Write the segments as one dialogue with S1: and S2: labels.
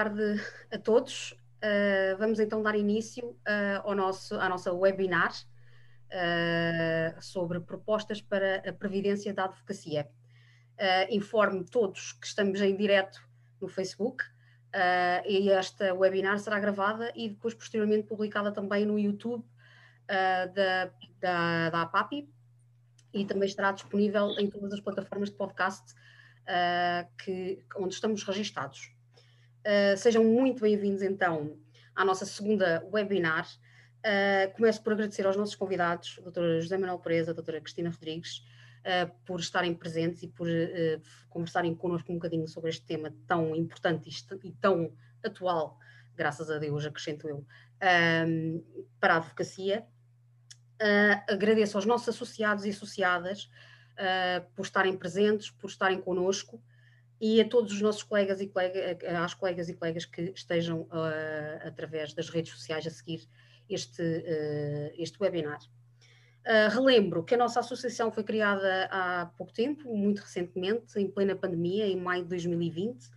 S1: tarde a todos. Uh, vamos então dar início uh, ao nosso, à nossa webinar uh, sobre propostas para a previdência da advocacia. informo todos que estamos em direto no Facebook e esta webinar será gravada e depois posteriormente publicada também no YouTube da, da, da APAPI e também estará disponível em todas as plataformas de podcast que, onde estamos registados. Uh, sejam muito bem-vindos então à nossa segunda webinar. Uh, começo por agradecer aos nossos convidados, a doutora José Manuel Pereza, a doutora Cristina Rodrigues, uh, por estarem presentes e por conversarem connosco um bocadinho sobre este tema tão importante e, e tão atual, graças a Deus, acrescento eu, para a advocacia. agradeço aos nossos associados e associadas por estarem presentes, por estarem connosco e a todos os nossos colegas e colegas, às colegas e colegas que estejam uh, através das redes sociais a seguir este, uh, este webinar. Uh, relembro que a nossa associação foi criada há pouco tempo, muito recentemente, em plena pandemia, em maio de 2020,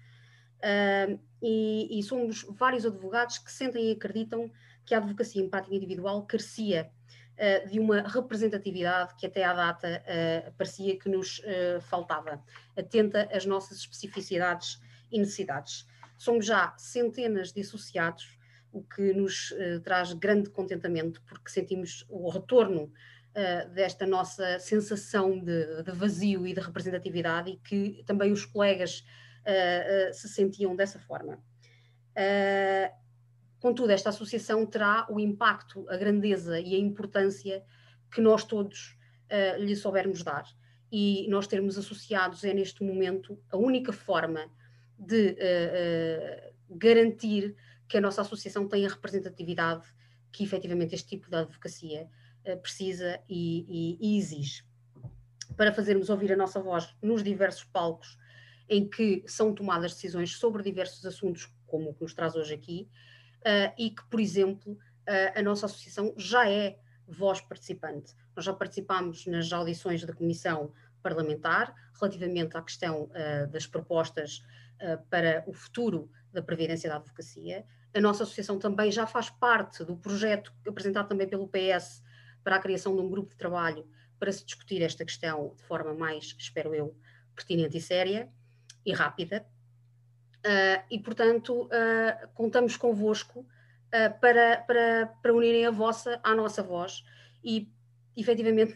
S1: e, e, somos vários advogados que sentem e acreditam que a advocacia em prática individual carecia uh, de uma representatividade que até à data uh, parecia que nos uh, faltava, atenta às nossas especificidades e necessidades. Somos já centenas de associados, o que nos traz grande contentamento, porque sentimos o retorno desta nossa sensação de, de, vazio e de representatividade e que também os colegas se sentiam dessa forma. Uh, Contudo, esta associação terá o impacto, a grandeza e a importância que nós todos uh, lhe soubermos dar. E nós termos associados é, neste momento, a única forma de uh, uh, garantir que a nossa associação tenha a representatividade que efetivamente este tipo de advocacia precisa e, e, e exige. Para fazermos ouvir a nossa voz nos diversos palcos em que são tomadas decisões sobre diversos assuntos, como o que nos traz hoje aqui, uh, e que, por exemplo, uh, a nossa associação já é voz participante. Nós já participámos nas audições da Comissão Parlamentar relativamente à questão uh, das propostas para o futuro da Previdência da Advocacia. A nossa associação também já faz parte do projeto apresentado também pelo PS para a criação de um grupo de trabalho para se discutir esta questão de forma mais, espero eu, pertinente e séria e rápida. Uh, e, portanto, uh, contamos convosco uh, para, para, para unirem a vossa à nossa voz e, efetivamente,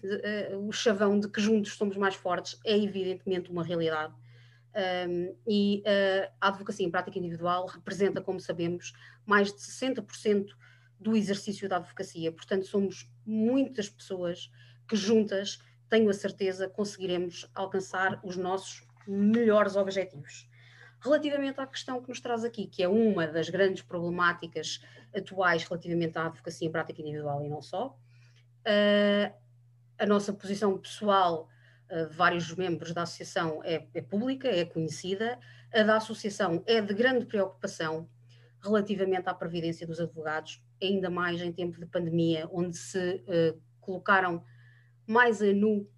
S1: o chavão de que juntos somos mais fortes é, evidentemente, uma realidade. Um, e a advocacia em prática individual representa, como sabemos, mais de 60% do exercício da advocacia. Portanto, somos muitas pessoas que juntas, tenho a certeza, conseguiremos alcançar os nossos melhores objetivos. Relativamente à questão que nos traz aqui, que é uma das grandes problemáticas atuais relativamente à advocacia em prática individual e não só, uh, a nossa posição pessoal de vários membros da associação é, é, pública, é conhecida, a da associação é de grande preocupação relativamente à previdência dos advogados, ainda mais em tempo de pandemia, onde se uh, colocaram mais a nu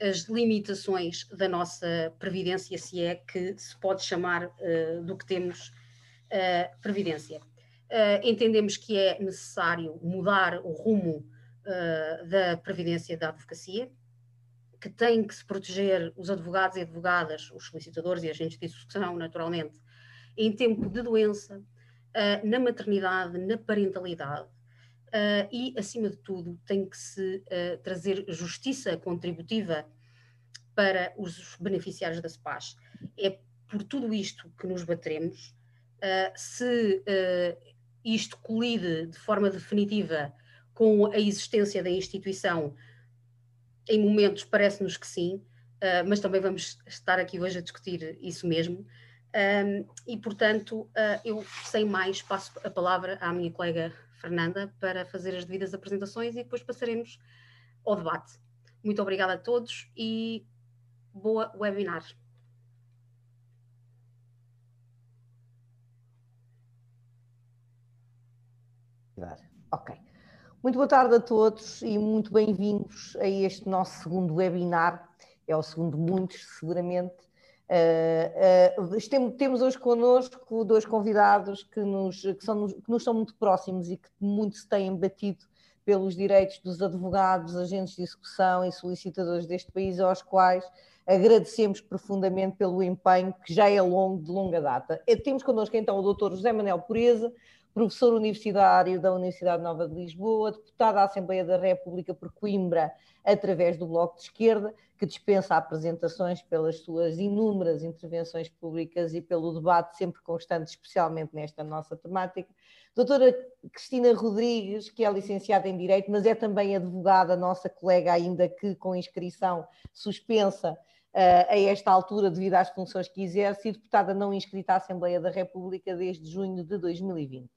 S1: as limitações da nossa previdência, se é que se pode chamar uh, do que temos uh, previdência. Uh, entendemos que é necessário mudar o rumo da previdência da advocacia, que tem que se proteger os advogados e advogadas, os solicitadores e agentes de execução, naturalmente, em tempo de doença, na maternidade, na parentalidade, Uh, e, acima de tudo, tem que se uh, trazer justiça contributiva para os beneficiários da SPAS. É por tudo isto que nos bateremos. Uh, se isto colide de forma definitiva com a existência da instituição, em momentos parece-nos que sim, mas também vamos estar aqui hoje a discutir isso mesmo. Um, e, portanto, eu, sem mais, passo a palavra à minha colega Fernanda para fazer as devidas apresentações e depois passaremos ao debate. Muito obrigada a todos e boa webinar.
S2: Ok. Muito boa tarde a todos e muito bem-vindos a este nosso segundo webinar. É o segundo de muitos, seguramente, Uh, uh, temos hoje connosco dois convidados que nos, que, são, que nos são muito próximos e que muito se têm batido pelos direitos dos advogados, agentes de execução e solicitadores deste país, aos quais agradecemos profundamente pelo empenho que já é longo, de longa data. Temos connosco então o Dr. José Manuel Pureza, professor universitário da Universidade Nova de Lisboa, deputado à Assembleia da República por Coimbra, através do Bloco de Esquerda, que dispensa apresentações pelas suas inúmeras intervenções públicas e pelo debate sempre constante, especialmente nesta nossa temática. Doutora Cristina Rodrigues, que é licenciada em Direito, mas é também advogada, nossa colega ainda que com inscrição suspensa a esta altura devido às funções que exerce e deputada não inscrita à Assembleia da República desde junho de 2020.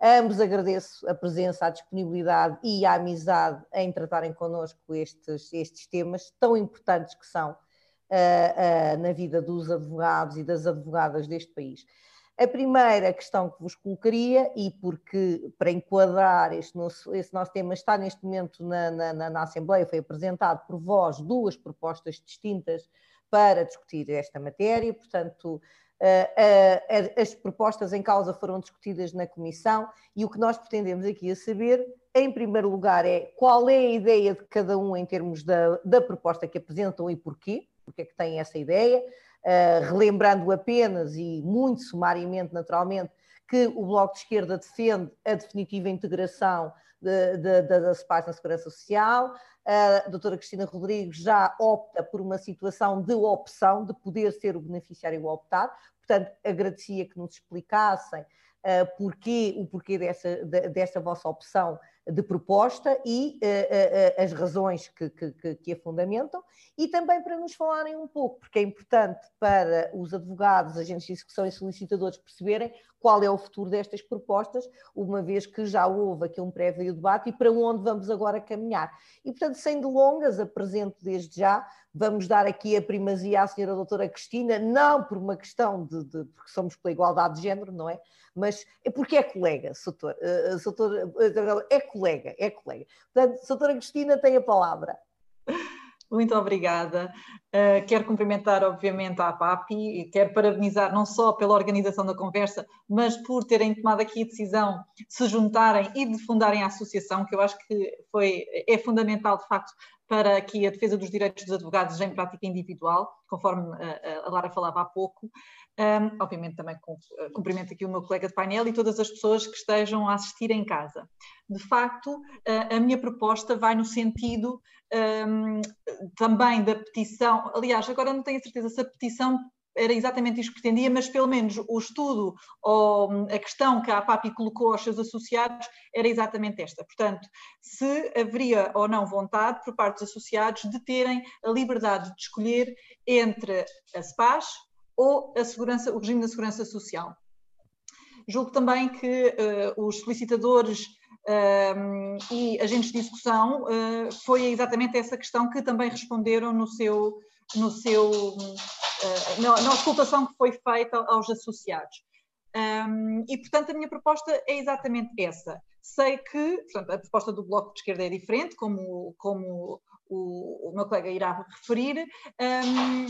S2: A ambos agradeço a presença, a disponibilidade e a amizade em tratarem connosco estes, estes temas tão importantes que são uh, uh, na vida dos advogados e das advogadas deste país. A primeira questão que vos colocaria, e porque para enquadrar este nosso, esse nosso tema está neste momento na, na, na Assembleia, foi apresentado por vós duas propostas distintas para discutir esta matéria, portanto, as propostas em causa foram discutidas na Comissão e o que nós pretendemos aqui a saber, em primeiro lugar, é qual é a ideia de cada um em termos da, da proposta que apresentam e porquê, porque é que têm essa ideia, relembrando apenas e muito sumariamente, naturalmente, que o Bloco de Esquerda defende a definitiva integração de, de, de, das pais na Segurança Social. A doutora Cristina Rodrigues já opta por uma situação de opção, de poder ser o beneficiário a optar. Portanto, agradecia que nos explicassem uh, porquê, o porquê dessa, de, desta vossa opção de proposta e uh, uh, as razões que, que, que, a fundamentam, e também para nos falarem um pouco, porque é importante para os advogados, agentes de execução e solicitadores perceberem qual é o futuro destas propostas, uma vez que já houve aqui um prévio debate e para onde vamos agora caminhar. E, portanto, sem delongas, apresento desde já, vamos dar aqui a primazia à senhora doutora Cristina, não por uma questão de, de porque somos pela igualdade de género, não é? Mas é porque é colega, doutor, uh, doutor, uh, é colega, é colega. Portanto, doutora Cristina tem a palavra.
S3: Muito obrigada. Uh, quero cumprimentar, obviamente, a APAPI e quero parabenizar não só pela organização da conversa, mas por terem tomado aqui a decisão de se juntarem e de fundarem a associação, que eu acho que foi, é fundamental, de facto, para aqui a defesa dos direitos dos advogados em prática individual, conforme a, a Lara falava há pouco. Um, obviamente também eh, cumprimento aqui o meu colega de painel e todas as pessoas que estejam a assistir em casa. De facto, a minha proposta vai no sentido um, também da petição, aliás, agora não tenho a certeza se a petição era exatamente isto que pretendia, mas pelo menos o estudo ou a questão que a APAPI colocou aos seus associados era exatamente esta. Portanto, se haveria ou não vontade por parte dos associados de terem a liberdade de escolher entre a SPAS ou a o regime da segurança social. Julgo também que uh, os solicitadores uh, e agentes de execução uh, foi exatamente essa questão que também responderam no seu, no seu, na, na ocultação que foi feita aos associados. Um, e, portanto, a minha proposta é exatamente essa. Sei que, portanto, a proposta do Bloco de Esquerda é diferente, como, como o, o meu colega irá referir. Um,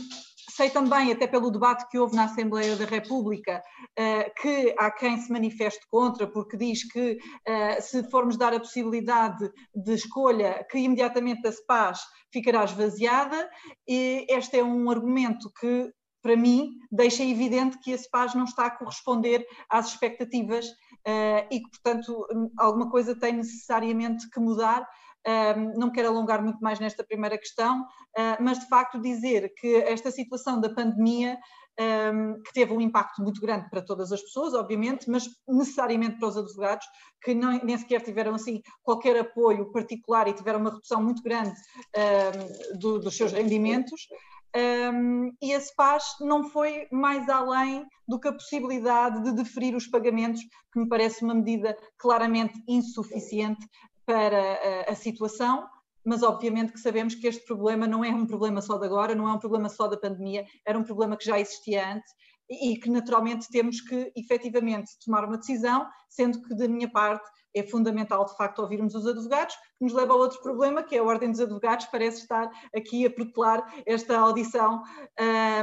S3: sei também, até pelo debate que houve na Assembleia da República, uh, que há quem se manifeste contra, porque diz que uh, se formos dar a possibilidade de escolha, que imediatamente a SPAS ficará esvaziada, e este é um argumento que para mim, deixa evidente que a SPAS não está a corresponder às expectativas uh, e que, portanto, alguma coisa tem necessariamente que mudar. Não quero alongar muito mais nesta primeira questão, ah, mas de facto dizer que esta situação da pandemia, que teve um impacto muito grande para todas as pessoas, obviamente, mas necessariamente para os advogados, que nem sequer tiveram assim qualquer apoio particular e tiveram uma redução muito grande dos seus rendimentos. Um, e a SPAS não foi mais além do que a possibilidade de deferir os pagamentos, que me parece uma medida claramente insuficiente para a, a situação, mas obviamente que sabemos que este problema não é um problema só de agora, não é um problema só da pandemia, era um problema que já existia antes e que naturalmente temos que efetivamente tomar uma decisão, sendo que da minha parte é fundamental, de facto, ouvirmos os advogados, que nos leva a outro problema, que é a Ordem dos Advogados parece estar aqui a protelar esta audição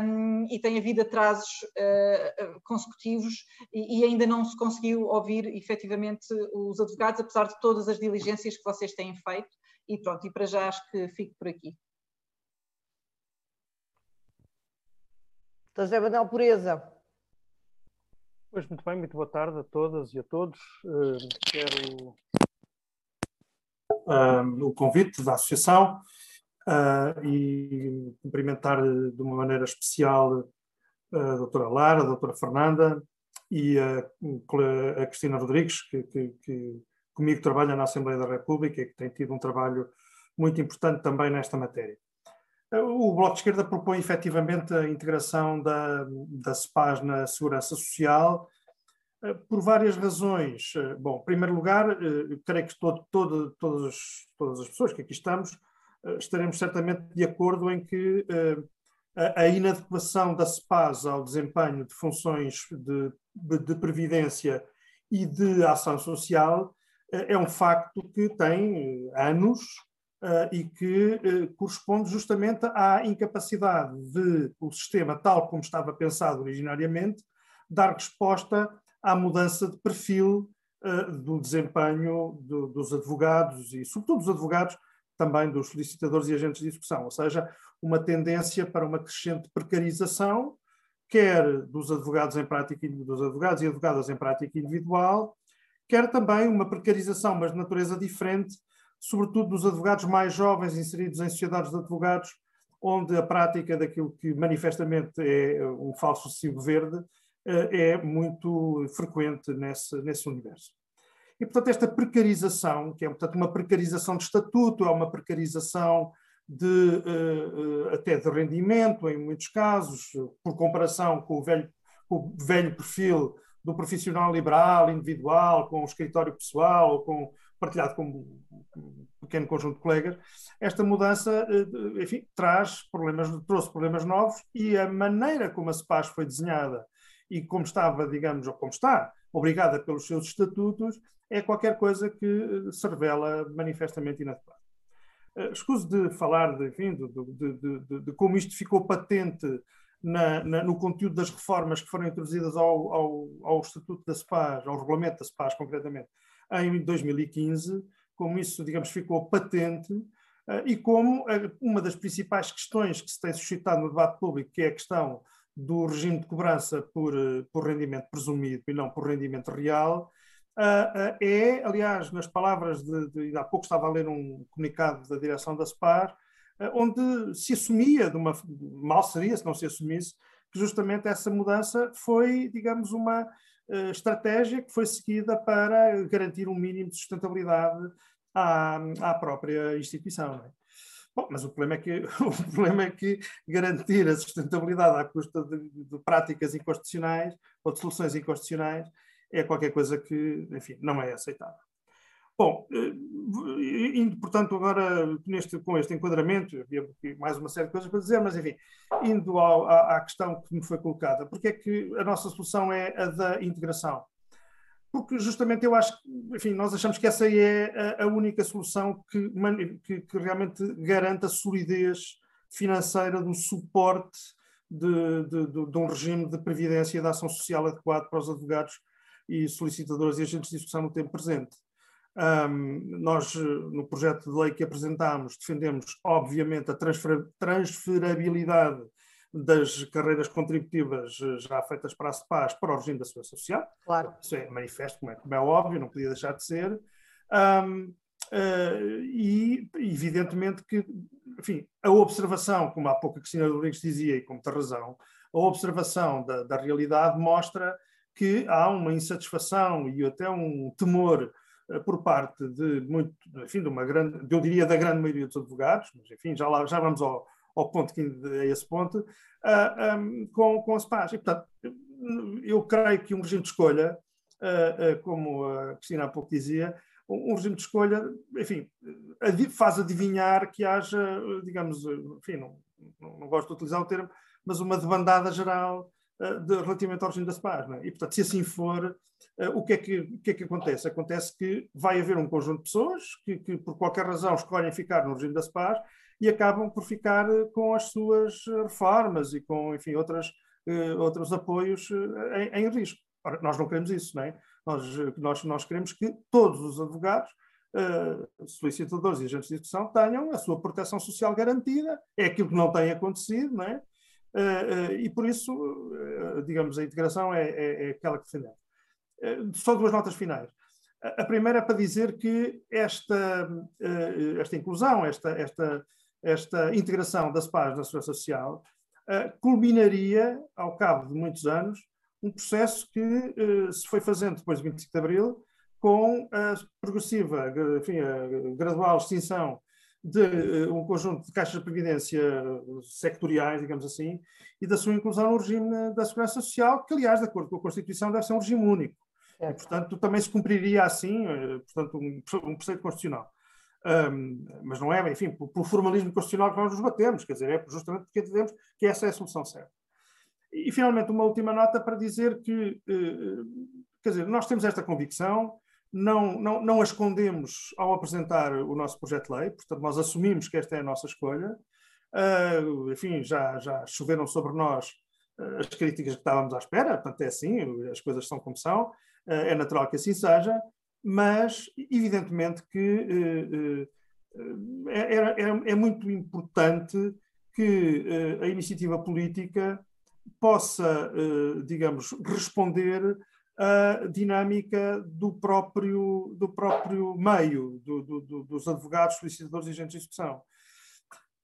S3: um, e tem havido atrasos uh, consecutivos e, e, ainda não se conseguiu ouvir efetivamente os advogados, apesar de todas as diligências que vocês têm feito. E pronto, e para já acho que fico por aqui.
S2: José Manuel Pureza.
S4: Pois, muito bem, muito boa tarde a todas e a todos. Uh, quero uh, o convite da Associação uh, e cumprimentar de uma maneira especial a doutora Lara, a doutora Fernanda e a, a Cristina Rodrigues, que, que, que, comigo trabalha na Assembleia da República e que tem tido um trabalho muito importante também nesta matéria. O Bloco de Esquerda propõe efetivamente a integração da, da na segurança social eh, por várias razões. Eh, bom, em primeiro lugar, eh, creio que todo, todo, todas, todas as pessoas que aqui estamos estaremos certamente de acordo em que a inadequação da SPAS ao desempenho de funções de, de previdência e de ação social é um facto que tem anos uh, e que uh, corresponde justamente à incapacidade de o sistema, tal como estava pensado originariamente, dar resposta à mudança de perfil do desempenho do, dos advogados e, sobretudo, dos advogados, também dos solicitadores e agentes de execução, ou seja, uma tendência para uma crescente precarização, quer dos advogados em prática dos advogados e advogadas em prática individual, quer também uma precarização, mas de natureza diferente, sobretudo dos advogados mais jovens inseridos em sociedades de advogados, onde a prática daquilo que manifestamente é um falso recibo verde eh, é muito frequente nesse, nesse universo. E, portanto, esta precarização, que é, portanto, uma precarização de estatuto, é uma precarização de, eh, eh, até de rendimento, em muitos casos, por comparação com o velho, com o velho perfil do profissional liberal, individual, com o escritório pessoal ou com partilhado com um pequeno conjunto de colegas, esta mudança, eh, enfim, traz problemas, trouxe problemas novos e a maneira como a CEPAS foi desenhada e como estava, digamos, ou como está, obrigada pelos seus estatutos, é qualquer coisa que eh, se revela manifestamente inadequado. Uh, escuso de falar, de, enfim, de, de, de, de como isto ficou patente na, na, no conteúdo das reformas que foram introduzidas ao, ao, ao Estatuto da CEPAS, ao regulamento da CEPAS, concretamente, em 2015, como isso, digamos, ficou patente eh, e como eh, uma das principais questões que se tem suscitado no debate público, que é a questão do regime de cobrança por, eh, por rendimento presumido e não por rendimento real, é, aliás, nas palavras de, de, há pouco estava a ler um comunicado da direção da SPAR, onde se assumia, de uma, mal seria se não se assumisse, que justamente essa mudança foi, digamos, uma, uh, estratégia que foi seguida para garantir um mínimo de sustentabilidade à, à própria instituição. É? Bom, mas o problema, é que, o problema é que garantir a sustentabilidade à custa de, de práticas inconstitucionais ou de soluções inconstitucionais é qualquer coisa que, enfim, não é aceitável. Bom, eh, indo, portanto, agora neste, com este enquadramento, havia mais uma série de coisas para dizer, mas enfim, indo ao, à, à, questão que me foi colocada, porque é que a nossa solução é a da integração? Porque justamente eu acho que, enfim, nós achamos que essa é a, a única solução que, que, que, realmente garante a solidez financeira do suporte de, de, de, de um regime de previdência e de ação social adequado para os advogados e solicitadores e agentes de discussão no tempo presente. Um, nós, no projeto de lei que apresentámos, defendemos, obviamente, a transfer transferabilidade das carreiras contributivas já feitas para a CEPAS para o regime da segurança social.
S2: Claro.
S4: Isso é manifesto, como é, como é óbvio, não podia deixar de ser. Um, uh, ah, e, evidentemente, que, enfim, a observação, como há pouco a Cristina Rodrigues dizia, e com muita razão, a observação da, da realidade mostra que há uma insatisfação e até um temor eh, por parte de muito, enfim, de uma grande, eu diria da grande maioria dos advogados, mas enfim, já, lá, já vamos ao, ao ponto que a esse ponto, uh, ah, um, com, com a SPAS. E, portanto, eu creio que um regime de escolha, uh, uh, como a Cristina há pouco dizia, um, regime de escolha, enfim, faz adivinhar que haja, digamos, enfim, não, não, gosto de utilizar o termo, mas uma debandada geral de, relativamente ao regime da SPAS. É? E, portanto, se assim for, o que, é que, o que é que acontece? Acontece que vai haver um conjunto de pessoas que, que por qualquer razão, escolhem ficar no regime da SPAS e acabam por ficar com as suas reformas e com, enfim, outras, outros apoios em, em risco. Ora, nós não queremos isso, não é? Nós, nós, nós queremos que todos os advogados uh, solicitadores e agentes de execução tenham a sua proteção social garantida. É aquilo que não tem acontecido, não é? Uh, uh, e por isso, digamos, a integração é, é, é aquela que defendemos. Só duas notas finais. A primeira é para dizer que esta, esta inclusão, esta, esta, esta integração das PAs na segurança social culminaria, ao cabo de muitos anos, um processo que se foi fazendo depois do 25 de Abril, com a progressiva, enfim, a gradual extinção de um conjunto de caixas de previdência sectoriais, digamos assim, e da sua inclusão no regime da segurança social, que, aliás, de acordo com a Constituição, deve ser um regime único. É. Portanto, também se cumpriria assim, uh, portanto, um, um preceito constitucional. Um, mas não é, enfim, pelo formalismo constitucional que nós nos batemos, quer dizer, é justamente porque entendemos que essa é a solução certa. E, finalmente, uma última nota para dizer que, uh, quer dizer, nós temos esta convicção, não, não, não a escondemos ao apresentar o nosso projeto de lei, portanto, nós assumimos que esta é a nossa escolha. Uh, enfim, já, já choveram sobre nós as críticas que estávamos à espera, portanto, é assim, as coisas são como são, é natural que assim seja, mas, evidentemente, que é, é, é, muito importante que a iniciativa política possa, digamos, responder a dinâmica do próprio, do próprio meio, do, do, dos advogados, solicitadores e agentes de execução.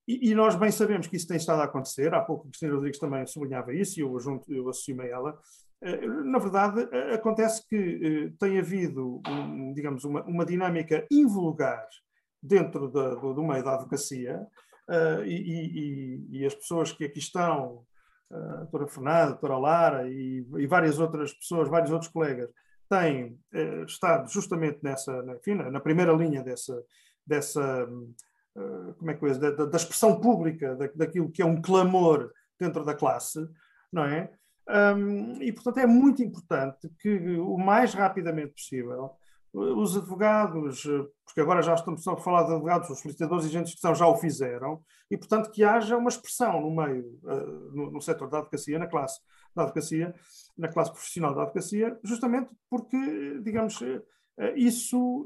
S4: E, e, nós bem sabemos que isso tem estado a acontecer, há pouco Cristina Rodrigues também sublinhava isso, e eu, junto, eu assumo a ela. Eh, na verdade, eh, acontece que eh, tem havido, digamos, uma, uma dinâmica invulgar dentro do, do, meio da advocacia, e, e, e as pessoas que aqui estão, a doutora Fernanda, a doutora Lara e, e, várias outras pessoas, vários outros colegas, têm estado justamente nessa, enfim, na primeira linha dessa, dessa como é que é, da, da, expressão pública da, daquilo que é um clamor dentro da classe, não é? Um, e, portanto, é muito importante que o mais rapidamente possível os advogados, porque agora já estamos a falar de advogados, os solicitadores e agentes de gestão já o fizeram, e portanto que haja uma expressão no meio, eh, no, no setor da advocacia, na classe da advocacia, na classe profissional da advocacia, justamente porque, digamos, eh, isso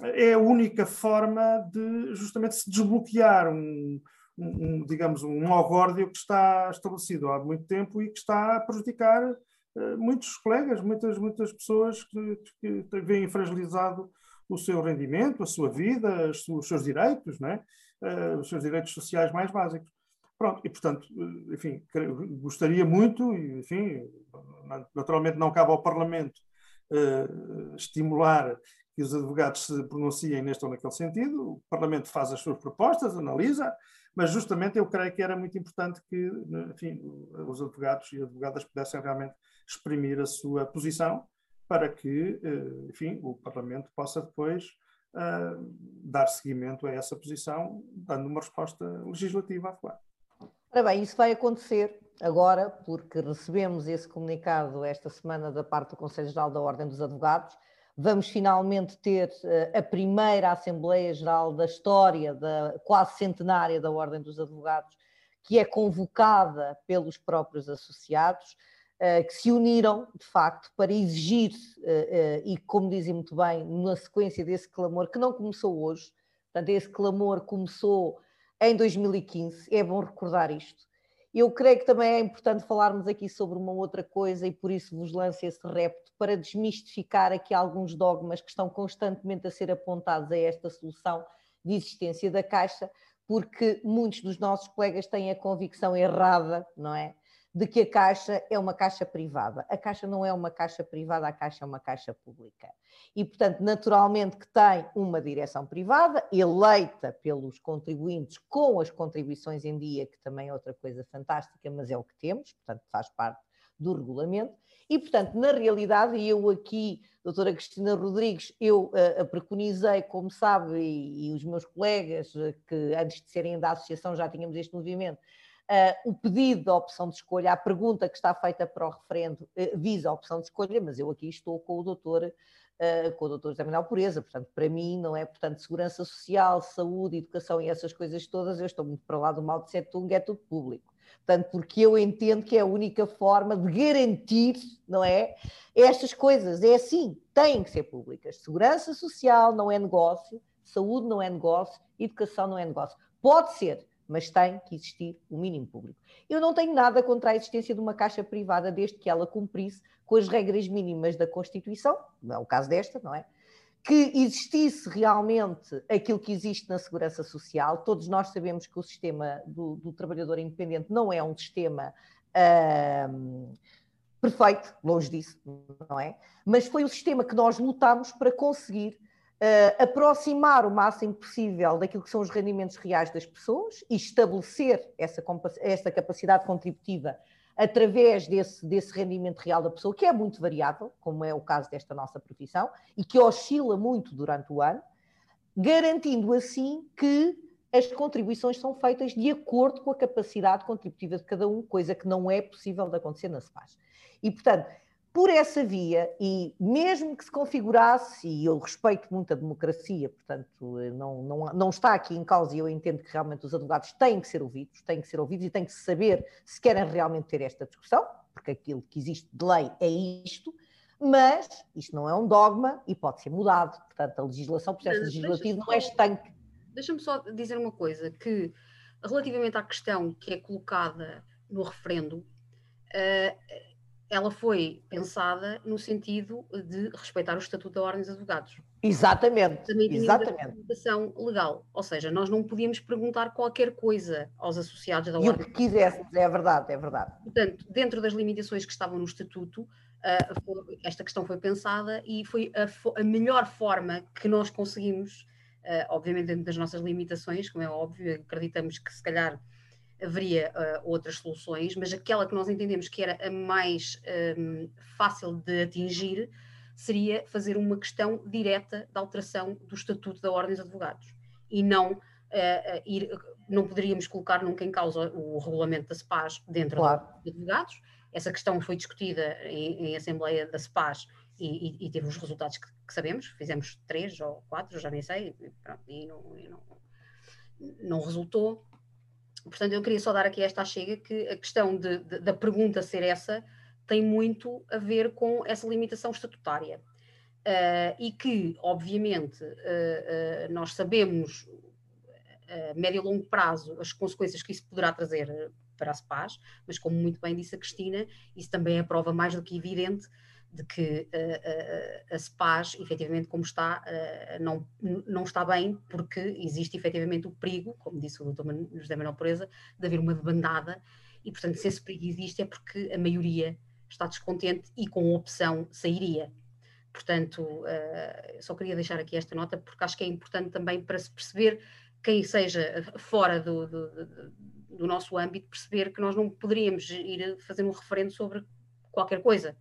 S4: eh, é a única forma de justamente se desbloquear um, um digamos, um mau que está estabelecido há muito tempo e que está a prejudicar eh, muitos colegas, muitas, muitas pessoas que, que veem fragilizado o seu rendimento, a sua vida, os seus direitos, né? os seus direitos sociais mais básicos. Pronto, e portanto, eh, enfim, gostaria muito, enfim, naturalmente não cabe ao Parlamento uh, estimular que os advogados se pronunciem neste ou naquele sentido, o Parlamento faz as suas propostas, analisa, mas justamente eu creio que era muito importante que, enfim, os advogados e advogadas pudessem realmente exprimir a sua posição para que, eh, enfim, o Parlamento possa depois uh, dar seguimento a essa posição, dando uma resposta legislativa adequada.
S2: Ora bem, isso vai acontecer agora, porque recebemos esse comunicado esta semana da parte do Conselho Geral da Ordem dos Advogados. Vamos finalmente ter uh, a primeira Assembleia Geral da história, da quase centenária da Ordem dos Advogados, que é convocada pelos próprios associados. Eh, que se uniram, de facto, para exigir, eh, eh, e como dizem muito bem, na sequência desse clamor, que não começou hoje, portanto, esse clamor começou em 2015, é bom recordar isto. Eu creio que também é importante falarmos aqui sobre uma outra coisa e por isso vos lanço esse repto para desmistificar aqui alguns dogmas que estão constantemente a ser apontados a esta solução de existência da Caixa, porque muitos dos nossos colegas têm a convicção errada, não é? De que a Caixa é uma caixa privada. A Caixa não é uma caixa privada, a Caixa é uma caixa pública. E, portanto, naturalmente que tem uma direção privada, eleita pelos contribuintes, com as contribuições em dia, que também é outra coisa fantástica, mas é o que temos, portanto, faz parte do regulamento. E, portanto, na realidade, eu aqui, doutora Cristina Rodrigues, eu uh, preconizei, como sabe, e, e os meus colegas, uh, que antes de serem da associação já tínhamos este movimento, Uh, o pedido da opção de escolha, a pergunta que está feita para o referendo uh, visa a opção de escolha, mas eu aqui estou com o doutor, uh, com o doutor José Manuel Pureza, portanto, para mim não é, portanto, segurança social, saúde, educação e essas coisas todas, eu estou muito para lá do mal de Setung, é tudo público. Portanto, porque eu entendo que é a única forma de garantir, não é? Estas coisas, é assim, têm que ser públicas. Segurança social não é negócio, saúde não é negócio, educação não é negócio. Pode ser, mas tem que existir o mínimo público. Eu não tenho nada contra a existência de uma caixa privada desde que ela cumprisse com as regras mínimas da Constituição, não é o caso desta, não é? Que existisse realmente aquilo que existe na segurança social. Todos nós sabemos que o sistema do, do trabalhador independente não é um sistema perfeito, longe disso, não é? Mas foi o sistema que nós lutámos para conseguir uh, aproximar o máximo possível daquilo que são os rendimentos reais das pessoas e estabelecer essa, essa capacidade contributiva através desse, desse rendimento real da pessoa, que é muito variável, como é o caso desta nossa profissão, e que oscila muito durante o ano, garantindo assim que as contribuições são feitas de acordo com a capacidade contributiva de cada um, coisa que não é possível de acontecer na SEPAS. E, portanto, por essa via, e mesmo que se configurasse, e eu respeito muito a democracia, portanto, não, não, não está aqui em causa, e eu entendo que realmente os advogados têm que ser ouvidos, têm que ser ouvidos e têm que saber se querem realmente ter esta discussão, porque aquilo que existe de lei é isto, mas isto não é um dogma e pode ser mudado. Portanto, a legislação, o processo legislativo não é estanque.
S1: Deixa-me só dizer uma coisa, que relativamente à questão que é colocada no referendo, uh, ela foi pensada no sentido de respeitar o Estatuto da Ordem dos Advogados.
S2: Exatamente.
S1: Também tinha
S2: exatamente.
S1: uma legal, ou seja, nós não podíamos perguntar qualquer coisa aos associados da
S2: e
S1: Ordem.
S2: E o que quiséssemos, é verdade, é verdade.
S1: Portanto, dentro das limitações que estavam no Estatuto, uh, esta questão foi pensada e foi a, a melhor forma que nós conseguimos, uh, obviamente dentro das nossas limitações, como é óbvio, acreditamos que se calhar haveria uh, outras soluções, mas aquela que nós entendemos que era a mais um, fácil de atingir seria fazer uma questão direta da alteração do Estatuto da Ordem dos Advogados e não uh, ir, não poderíamos colocar nunca em causa o regulamento da SPAS dentro claro. dos advogados. Essa questão foi discutida em, em Assembleia da SPAS e, e, e, teve os resultados que, que, sabemos, fizemos três ou quatro, já nem sei, e, pronto, e não, não, não resultou. Portanto, eu queria só dar aqui esta chega que a questão de, de, da pergunta ser essa tem muito a ver com essa limitação estatutária. Uh, e que, obviamente, uh, uh, nós sabemos a médio e longo prazo as consequências que isso poderá trazer para a SPAS, mas como muito bem disse a Cristina, isso também é prova mais do que evidente de que uh, uh, a SPAS, efetivamente, como está, uh, não, não está bem, porque existe efetivamente o perigo, como disse o Dr. José Manuel Pureza, de haver uma debandada, e portanto, se esse perigo existe é porque a maioria está descontente e com opção sairia. Portanto, só queria deixar aqui esta nota, porque acho que é importante também para se perceber, quem seja fora do, do, do nosso âmbito, perceber que nós não poderíamos ir fazer um referendo sobre qualquer coisa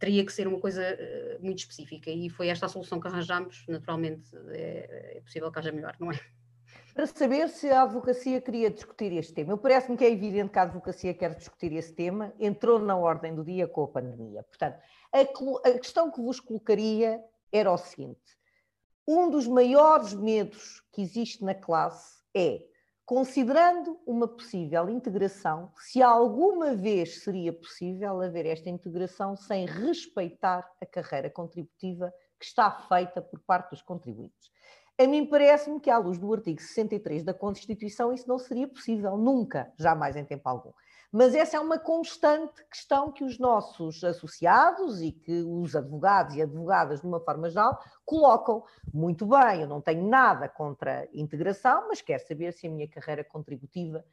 S1: teria que ser uma coisa uh, muito específica e foi esta a solução que arranjamos. Naturalmente, é, é, possível que haja melhor, não é?
S2: Para saber se a advocacia queria discutir este tema, eu parece-me que é evidente que a advocacia quer discutir esse tema, entrou na ordem do dia com a pandemia. Portanto, a, a questão que vos colocaria era o seguinte: um dos maiores medos que existe na classe é considerando uma possível integração, se alguma vez seria possível haver esta integração sem respeitar a carreira contributiva que está feita por parte dos contribuintes. A mim parece-me que, à luz do artigo 63 da Constituição, isso não seria possível, nunca, jamais em tempo algum. Mas essa é uma constante questão que os nossos associados e que os advogados e advogadas, de uma forma geral, colocam. Muito bem, eu não tenho nada contra a integração, mas quero saber se a minha carreira contributiva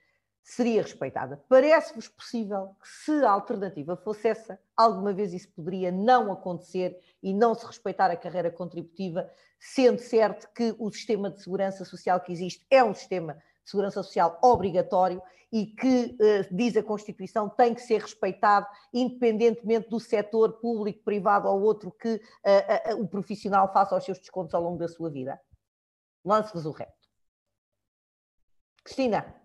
S2: seria respeitada. Parece-vos possível que, se a alternativa fosse essa, alguma vez isso poderia não acontecer e não se respeitar a carreira contributiva, sendo certo que o sistema de segurança social que existe é um sistema segurança social obrigatório e que, uh, diz a Constituição, tem que ser respeitado, independentemente do setor público, privado ou outro que uh, uh, o profissional faça os seus descontos ao longo da sua vida? Lance-vos o reto. Cristina.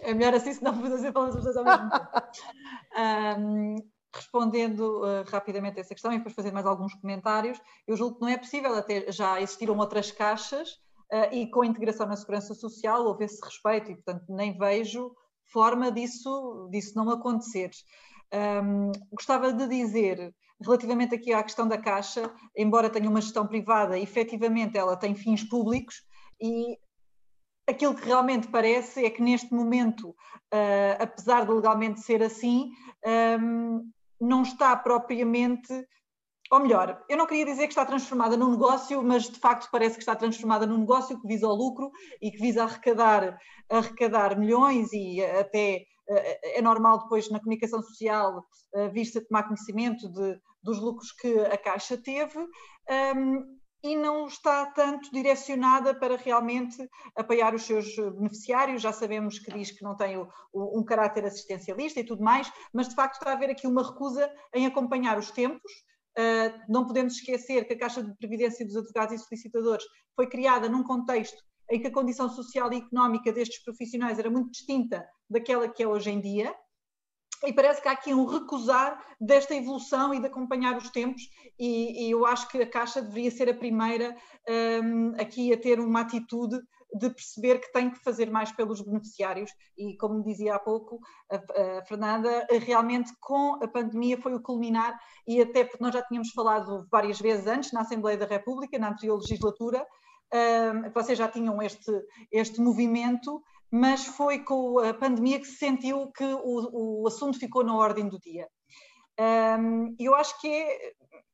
S3: É melhor assim, senão vou fazer falas os dois ao mesmo tempo. Um, respondendo uh, rapidamente a essa questão e depois fazer mais alguns comentários, eu julgo que não é possível, até já existiram outras caixas e com a integração na segurança social houve esse respeito e, portanto, nem vejo forma disso, disso não acontecer. Um, gostava de dizer, relativamente aqui à questão da Caixa, embora tenha uma gestão privada, efetivamente ela tem fins públicos e aquilo que realmente parece é que neste momento, uh, apesar de legalmente ser assim, um, não está propriamente ou melhor, eu não queria dizer que está transformada num negócio, mas de facto parece que está transformada num negócio que visa o lucro e que visa arrecadar, arrecadar milhões e até eh, é normal depois na comunicação social eh, vir-se a tomar conhecimento de, dos lucros que a Caixa teve. Um, e não está tanto direcionada para realmente apoiar os seus beneficiários. Já sabemos que diz que não tem o, o, um caráter assistencialista e tudo mais, mas de facto está a haver aqui uma recusa em acompanhar os tempos, não podemos esquecer que a Caixa de Previdência dos Advogados e Solicitadores foi criada num contexto em que a condição social e económica destes profissionais era muito distinta daquela que é hoje em dia. E parece que há aqui um recusar desta evolução e de acompanhar os tempos, e, e eu acho que a Caixa deveria ser a primeira um, aqui a ter uma atitude de perceber que tem que fazer mais pelos beneficiários e, como dizia há pouco a, a, Fernanda, realmente com a pandemia foi o culminar e até porque nós já tínhamos falado várias vezes antes na Assembleia da República, na anterior legislatura, um, vocês já tinham este, este movimento, mas foi com a pandemia que se sentiu que o, o assunto ficou na ordem do dia. Um, eu acho que é,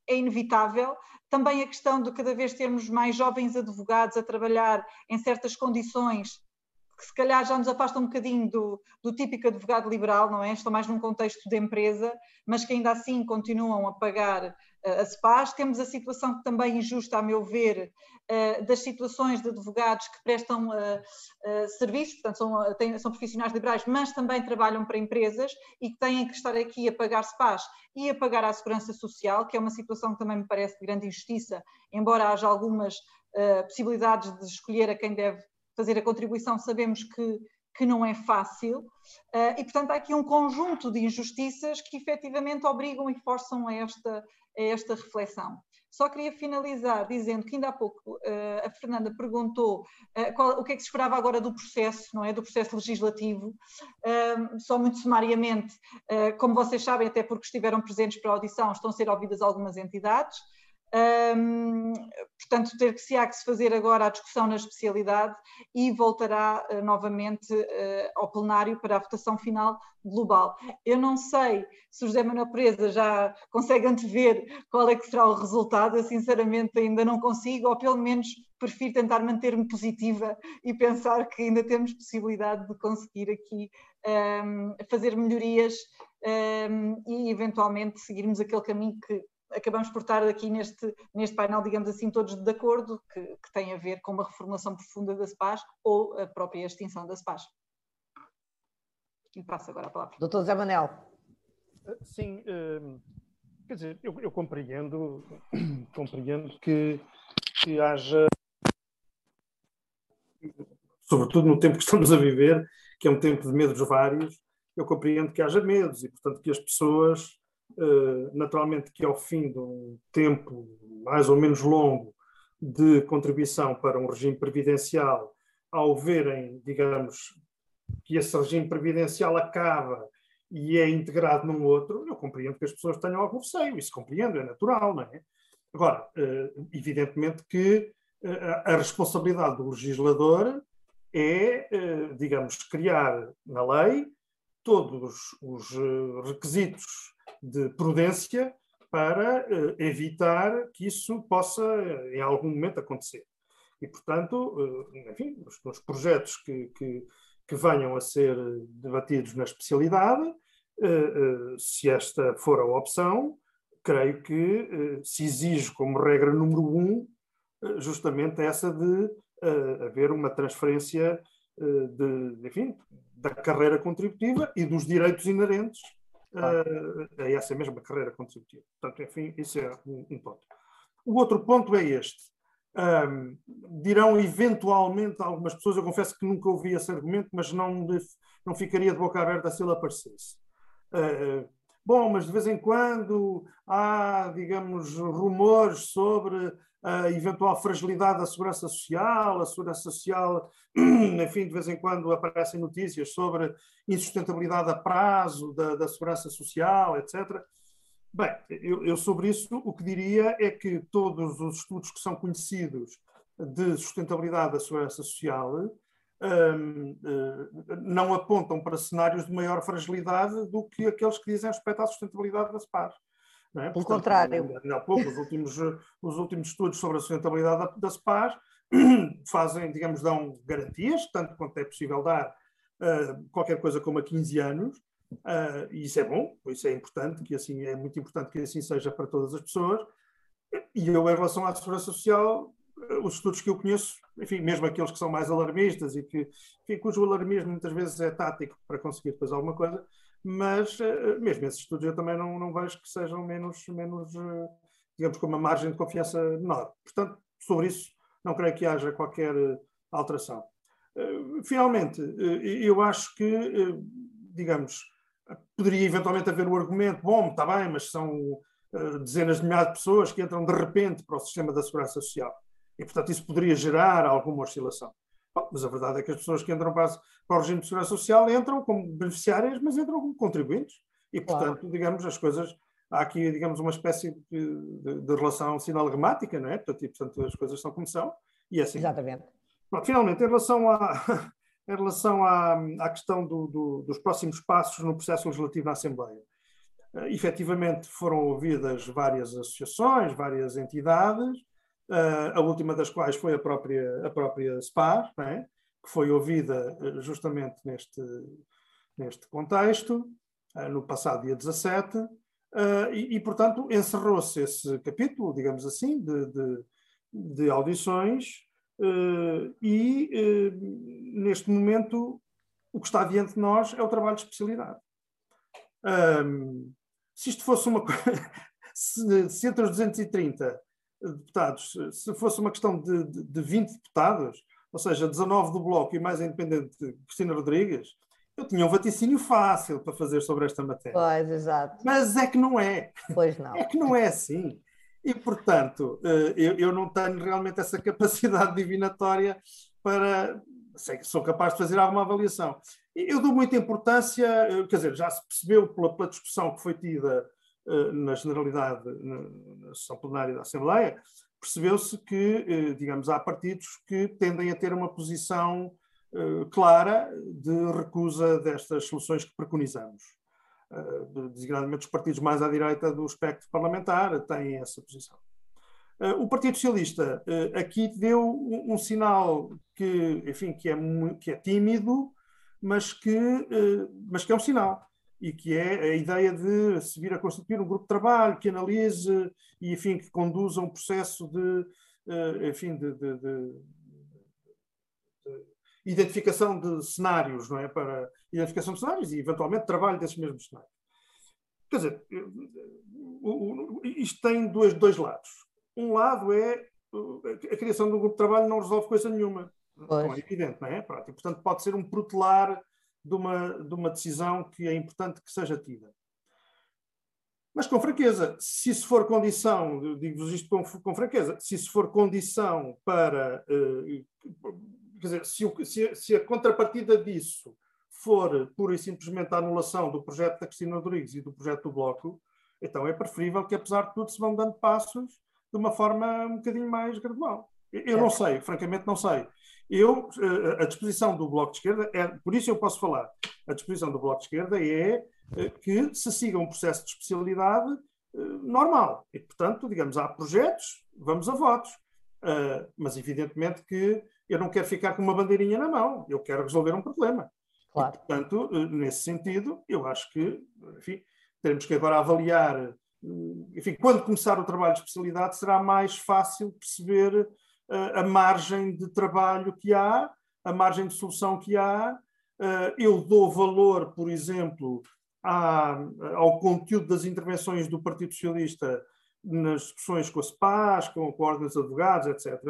S3: é inevitável também a questão de cada vez termos mais jovens advogados a trabalhar em certas condições que se calhar já nos afasta um bocadinho do, do, típico advogado liberal, não é? Estão mais num contexto de empresa, mas que ainda assim continuam a pagar a SPAs. Temos a situação também injusta, a meu ver, uh, das situações de advogados que prestam uh, serviços, portanto são, têm, são profissionais liberais, mas também trabalham para empresas e que têm que estar aqui a pagar SPAs e a pagar a segurança social, que é uma situação que também me parece de grande injustiça, embora haja algumas possibilidades de escolher a quem deve fazer a contribuição, sabemos que, que não é fácil, e portanto há aqui um conjunto de injustiças que efetivamente obrigam e forçam a esta, a esta reflexão. Só queria finalizar dizendo que ainda há pouco uh, a Fernanda perguntou uh, qual, o que é que se esperava agora do processo, não é? Do processo legislativo. Só muito sumariamente, como vocês sabem, até porque estiveram presentes para a audição, estão a ser ouvidas algumas entidades. Portanto, ter que se há que se fazer agora a discussão na especialidade e voltará uh, novamente uh, ao plenário para a votação final global. Eu não sei se o José Manuel Presa já consegue antever qual é que será o resultado, eu sinceramente ainda não consigo, ou pelo menos prefiro tentar manter-me positiva e pensar que ainda temos possibilidade de conseguir aqui um, fazer melhorias um, e eventualmente seguirmos aquele caminho que acabamos por estar aqui neste, neste painel, digamos assim, todos de acordo, que, que tem a ver com uma reformulação profunda da SPAS ou a própria extinção da SPAS. E passo agora a palavra.
S2: Doutor Zé Manel.
S5: Sim, hum, quer dizer, eu, eu compreendo, compreendo que, que haja,
S4: sobretudo no tempo que estamos a viver, que é um tempo de medos vários, eu compreendo que haja medos e, portanto, que as pessoas eh, naturalmente que ao fim de um tempo mais ou menos longo de contribuição para um regime previdencial, ao verem, digamos, que esse regime previdencial acaba e é integrado num outro, eu compreendo que as pessoas tenham algum receio, isso compreendo, é natural, não é? Agora, eh, evidentemente que eh, a responsabilidade do legislador é, digamos, criar na lei todos os requisitos de prudência para uh, evitar que isso possa, uh, em algum momento, acontecer. E, portanto, uh, enfim, os, os projetos que, que, que, venham a ser debatidos na especialidade, se esta for a opção, creio que se exige como regra número um justamente essa de haver uma transferência de, enfim, da carreira contributiva e dos direitos inerentes a, a essa mesma carreira contributiva. Portanto, enfim, isso é um, um ponto. O outro ponto é este. Um, dirão eventualmente algumas pessoas, eu confesso que nunca ouvi esse argumento, mas não, não ficaria de boca aberta se ele aparecesse. Uh, bom, mas de vez em quando há, digamos, rumores sobre a eventual fragilidade da segurança social, a segurança social, enfim, de vez em quando aparecem notícias sobre insustentabilidade a prazo da, da segurança social, etc. Bem, eu, eu, sobre isso o que diria é que todos os estudos que são conhecidos de sustentabilidade da segurança social um, uh, não apontam para cenários de maior fragilidade do que aqueles que dizem respeito à sustentabilidade das PAR.
S2: Não é? Pelo Portanto, contrário.
S4: Há pouco, os últimos, os últimos estudos sobre a sustentabilidade das PAR fazem, digamos, dão garantias, tanto quanto é possível dar, uh, qualquer coisa como a 15 anos, uh, e isso é bom, isso é importante, que assim, é muito importante que assim seja para todas as pessoas. E eu, em relação à segurança social, os estudos que eu conheço, enfim, mesmo aqueles que são mais alarmistas e que, enfim, cujo alarmismo muitas vezes é tático para conseguir depois alguma coisa, mas uh, mesmo esses estudos eu também não, não vejo que sejam menos, menos uh, digamos, com uma margem de confiança menor. Portanto, sobre isso não creio que haja qualquer alteração. Finalmente, eu acho que, digamos, poderia eventualmente haver o argumento, bom, está bem, mas são dezenas de milhares de pessoas que entram de repente para o sistema da segurança social. E, portanto, isso poderia gerar alguma oscilação. Bom, mas a verdade é que as pessoas que entram para, para o regime de segurança social entram como beneficiárias, mas entram como contribuintes. E, portanto, claro. digamos, as coisas. Há aqui, digamos, uma espécie de, de, de relação sinalgmática, não é? Portanto, e, portanto, as coisas são como são. E é assim.
S2: Exatamente.
S4: Bom, finalmente, em relação à, em relação à, à questão do, do, dos próximos passos no processo legislativo na Assembleia, uh, efetivamente foram ouvidas várias associações, várias entidades, a última das quais foi a própria, a própria SPAR, é? que foi ouvida eh, justamente neste, neste contexto, uh, no passado dia 17, uh, e, e, portanto, encerrou-se esse capítulo, digamos assim, de, de, de audições, e neste momento o que está diante de nós é o trabalho de especialidade. Se isto fosse uma coisa, se, se entre os 230 deputados, se fosse uma questão de, de, de 20 deputados, ou seja, 19 do Bloco e mais a independente Cristina Rodrigues, eu tinha um vaticínio fácil para fazer sobre esta matéria.
S2: Pois, exato.
S4: Mas é que não é.
S2: Pois não.
S4: É que não é assim. E, portanto, eh, eu, eu não tenho realmente essa capacidade divinatória para. Sei que sou capaz de fazer alguma avaliação. Eu dou muita importância, eh, quer dizer, já se percebeu pela, pela discussão que foi tida na generalidade, na, sessão plenária da Assembleia, percebeu-se que, eh, digamos, há partidos que tendem a ter uma posição eh, clara de recusa destas soluções que preconizamos. Designadamente, os partidos mais à direita do espectro parlamentar têm essa posição. O Partido Socialista aqui deu um, sinal que, enfim, que é, que é tímido, mas que, mas que é um sinal e que é a ideia de se vir a constituir um grupo de trabalho que analise e, enfim, que conduza um processo de, eh, enfim, de, de, de, de identificação de cenários, não é? Para identificação de cenários e, eventualmente, trabalho desses mesmos cenários. Quer dizer, isto tem dois, dois lados. Um lado é a criação de um grupo de trabalho não resolve coisa nenhuma. Não é evidente, não é? Pronto, e, portanto, pode ser um protelar de uma, de uma decisão que é importante que seja tida. Mas com franqueza, se isso for condição, digo-vos isto com, com, franqueza, se isso for condição para. Uh, quer dizer, se, o, se, se, a contrapartida disso for pura e simplesmente a anulação do projeto da Cristina Rodrigues e do projeto do Bloco, então é preferível que, apesar de tudo, se vão dando passos de uma forma um bocadinho mais gradual. Eu não sei, francamente não sei. Eu, eh, a disposição do Bloco de Esquerda, é, por isso eu posso falar, a disposição do Bloco de Esquerda é eh, que se siga um processo de especialidade eh, normal. E, portanto, digamos, há projetos, vamos a votos. Mas, evidentemente, que eu não quero ficar com uma bandeirinha na mão, eu quero resolver um problema.
S2: Claro.
S4: E, portanto, nesse sentido, eu acho que, enfim, teremos que agora avaliar, enfim, quando começar o trabalho de especialidade, será mais fácil perceber a margem de trabalho que há, a margem de solução que há. Eh, eu dou valor, por exemplo, ao conteúdo das intervenções do Partido Socialista nas discussões com a SPAS, com, a Ordem dos Advogados, etc.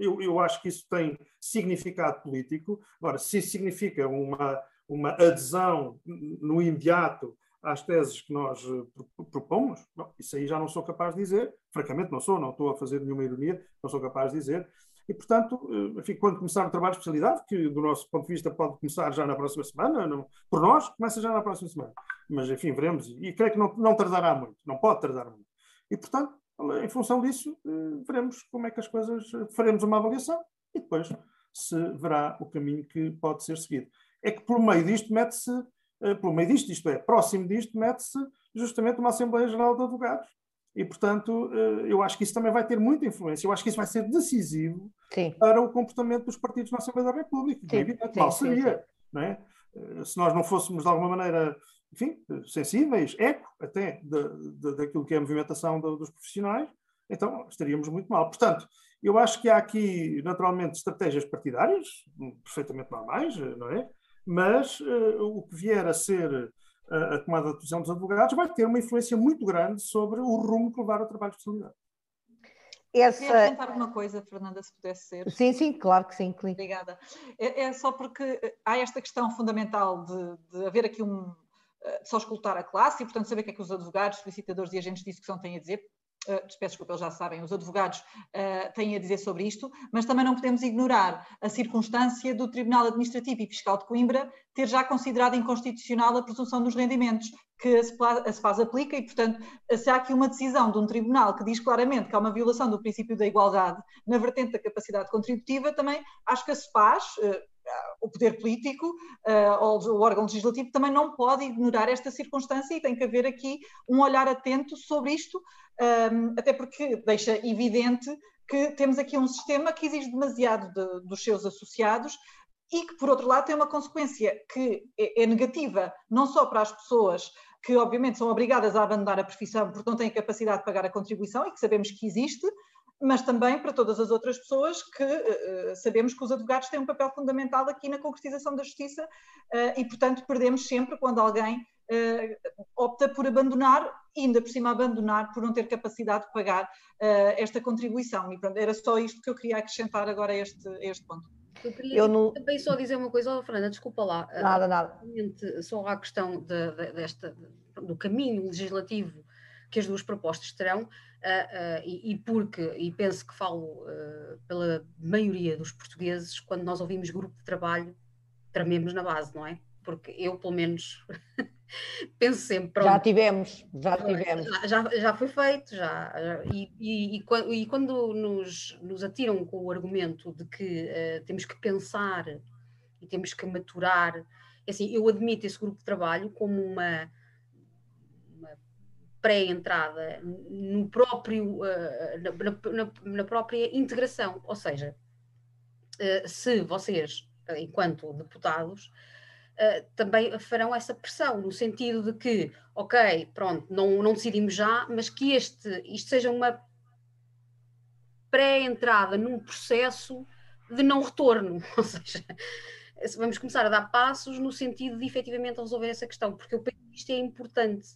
S4: Eu, eu acho que isso tem significado político. Agora, se significa uma, uma adesão no imediato às teses que nós eh, propomos, bom, isso aí já não sou capaz de dizer, francamente não sou, não estou a fazer nenhuma ironia, não sou capaz de dizer, e portanto, eh, enfim, quando começar o trabalho de especialidade, que do nosso ponto de vista pode começar já na próxima semana, não, por nós, começa já na próxima semana, mas enfim, veremos, e creio que não, não tardará muito, não pode tardar muito. E portanto, em função disso, eh, veremos como é que as coisas, faremos uma avaliação e depois se verá o caminho que pode ser seguido. É que pelo meio disto mete-se pelo meio disto, isto é, próximo disto, mete-se justamente uma Assembleia Geral de Advogados. E, portanto, eh, eu acho que isso também vai ter muita influência. Eu acho que isso vai ser decisivo sim. para o comportamento dos partidos na Assembleia da República. Sim, é evidente, sim, mal seria. Não é? Eh, se nós não fôssemos, de alguma maneira, enfim, sensíveis, eco até de, de, daquilo que é a movimentação de, dos profissionais, então estaríamos muito mal. Portanto, eu acho que há aqui, naturalmente, estratégias partidárias, perfeitamente normais, não é? Mas uh, o que vier a ser uh, a tomada de decisão dos advogados vai ter uma influência muito grande sobre o rumo que levar ao trabalho de especialidade.
S3: Essa... Queria acrescentar uma coisa, Fernanda, se pudesse ser.
S2: Sim, sim, claro que sim.
S3: Obrigada. É, é só porque há esta questão fundamental de, de haver aqui um. de só escutar a classe e, portanto, saber o que é que os advogados, solicitadores e agentes de discussão têm a dizer, uh, peço desculpa, eles já sabem, os advogados uh, têm a dizer sobre isto, mas também não podemos ignorar a circunstância do Tribunal Administrativo e Fiscal de Coimbra ter já considerado inconstitucional a presunção dos rendimentos que a SEPAS aplica e, portanto, se há aqui uma decisão de um tribunal que diz claramente que há uma violação do princípio da igualdade na vertente da capacidade contributiva, também acho que a SEPAS, uh, o poder político uh, ou o órgão legislativo também não pode ignorar esta circunstância e tem que haver aqui um olhar atento sobre isto, um, até porque deixa evidente que temos aqui um sistema que exige demasiado de, dos seus associados e que, por outro lado, tem uma consequência que é, é negativa não só para as pessoas que, obviamente, são obrigadas a abandonar a profissão porque não têm capacidade de pagar a contribuição e que sabemos que existe, mas também para todas as outras pessoas que uh, sabemos que os advogados têm um papel fundamental aqui na concretização da justiça uh, e, portanto, perdemos sempre quando alguém uh, opta por abandonar e ainda por cima abandonar por não ter capacidade de pagar esta contribuição. E pronto, era só isto que eu queria acrescentar agora a este, a este ponto.
S1: Eu queria eu não... também só dizer uma coisa, oh, Fernanda, desculpa lá.
S2: Nada, nada.
S1: Só a questão de, de, desta, do caminho legislativo que as duas propostas terão, uh, uh, e, e, porque, e penso que falo uh, pela maioria dos portugueses, quando nós ouvimos grupo de trabalho, trememos na base, não é? Porque eu, pelo menos, penso sempre. Pronto,
S2: já tivemos, já tivemos.
S1: Já, já foi feito, já. E, e, e, e quando nos, nos atiram com o argumento de que temos que pensar e temos que maturar, é assim, eu admito esse grupo de trabalho como uma pré-entrada no próprio, uh, na, na, na, própria integração. Ou seja, uh, se vocês, enquanto deputados, também farão essa pressão, no sentido de que, ok, pronto, não, não decidimos já, mas que este, isto seja uma pré-entrada num processo de não retorno. Ou seja, vamos começar a dar passos no sentido de efetivamente resolver essa questão, porque eu penso que isto é importante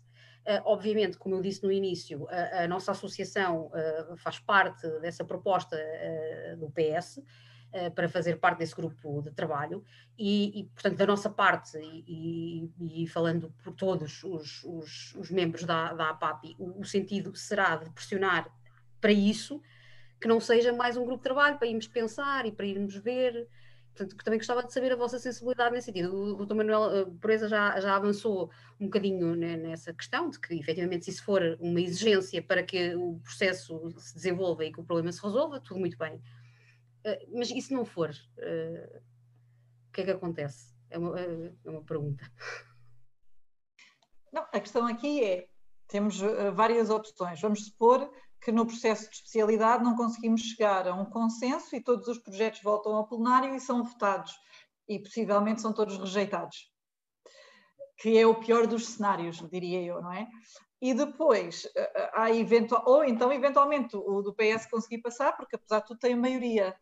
S1: obviamente, como eu disse no início, a, a nossa associação uh, faz parte dessa proposta uh, do PS para fazer parte desse grupo de trabalho e, e portanto, da nossa parte, e, e, e falando por todos os, os, os membros da, da APAPI, o, o, sentido será de pressionar para isso, que não seja mais um grupo de trabalho para irmos pensar e para irmos ver Portanto, também gostava de saber a vossa sensibilidade nesse sentido. O, Dr. Manuel uh, Pureza já, já avançou um bocadinho né, nessa questão, de que efetivamente, se isso for uma exigência para que o processo se desenvolva e que o problema se resolva, tudo muito bem. Uh, mas e se não for? Uh, o que é que acontece? É uma, é uma pergunta.
S3: Não, a questão aqui é: temos várias opções. Vamos supor que no processo de especialidade não conseguimos chegar a um consenso e todos os projetos voltam ao plenário e são votados e possivelmente são todos rejeitados. Que é o pior dos cenários, diria eu, não é? E depois, eh, eh, há eventual, ou então, eventualmente, o do PS conseguir passar, porque apesar de tudo tem maioria.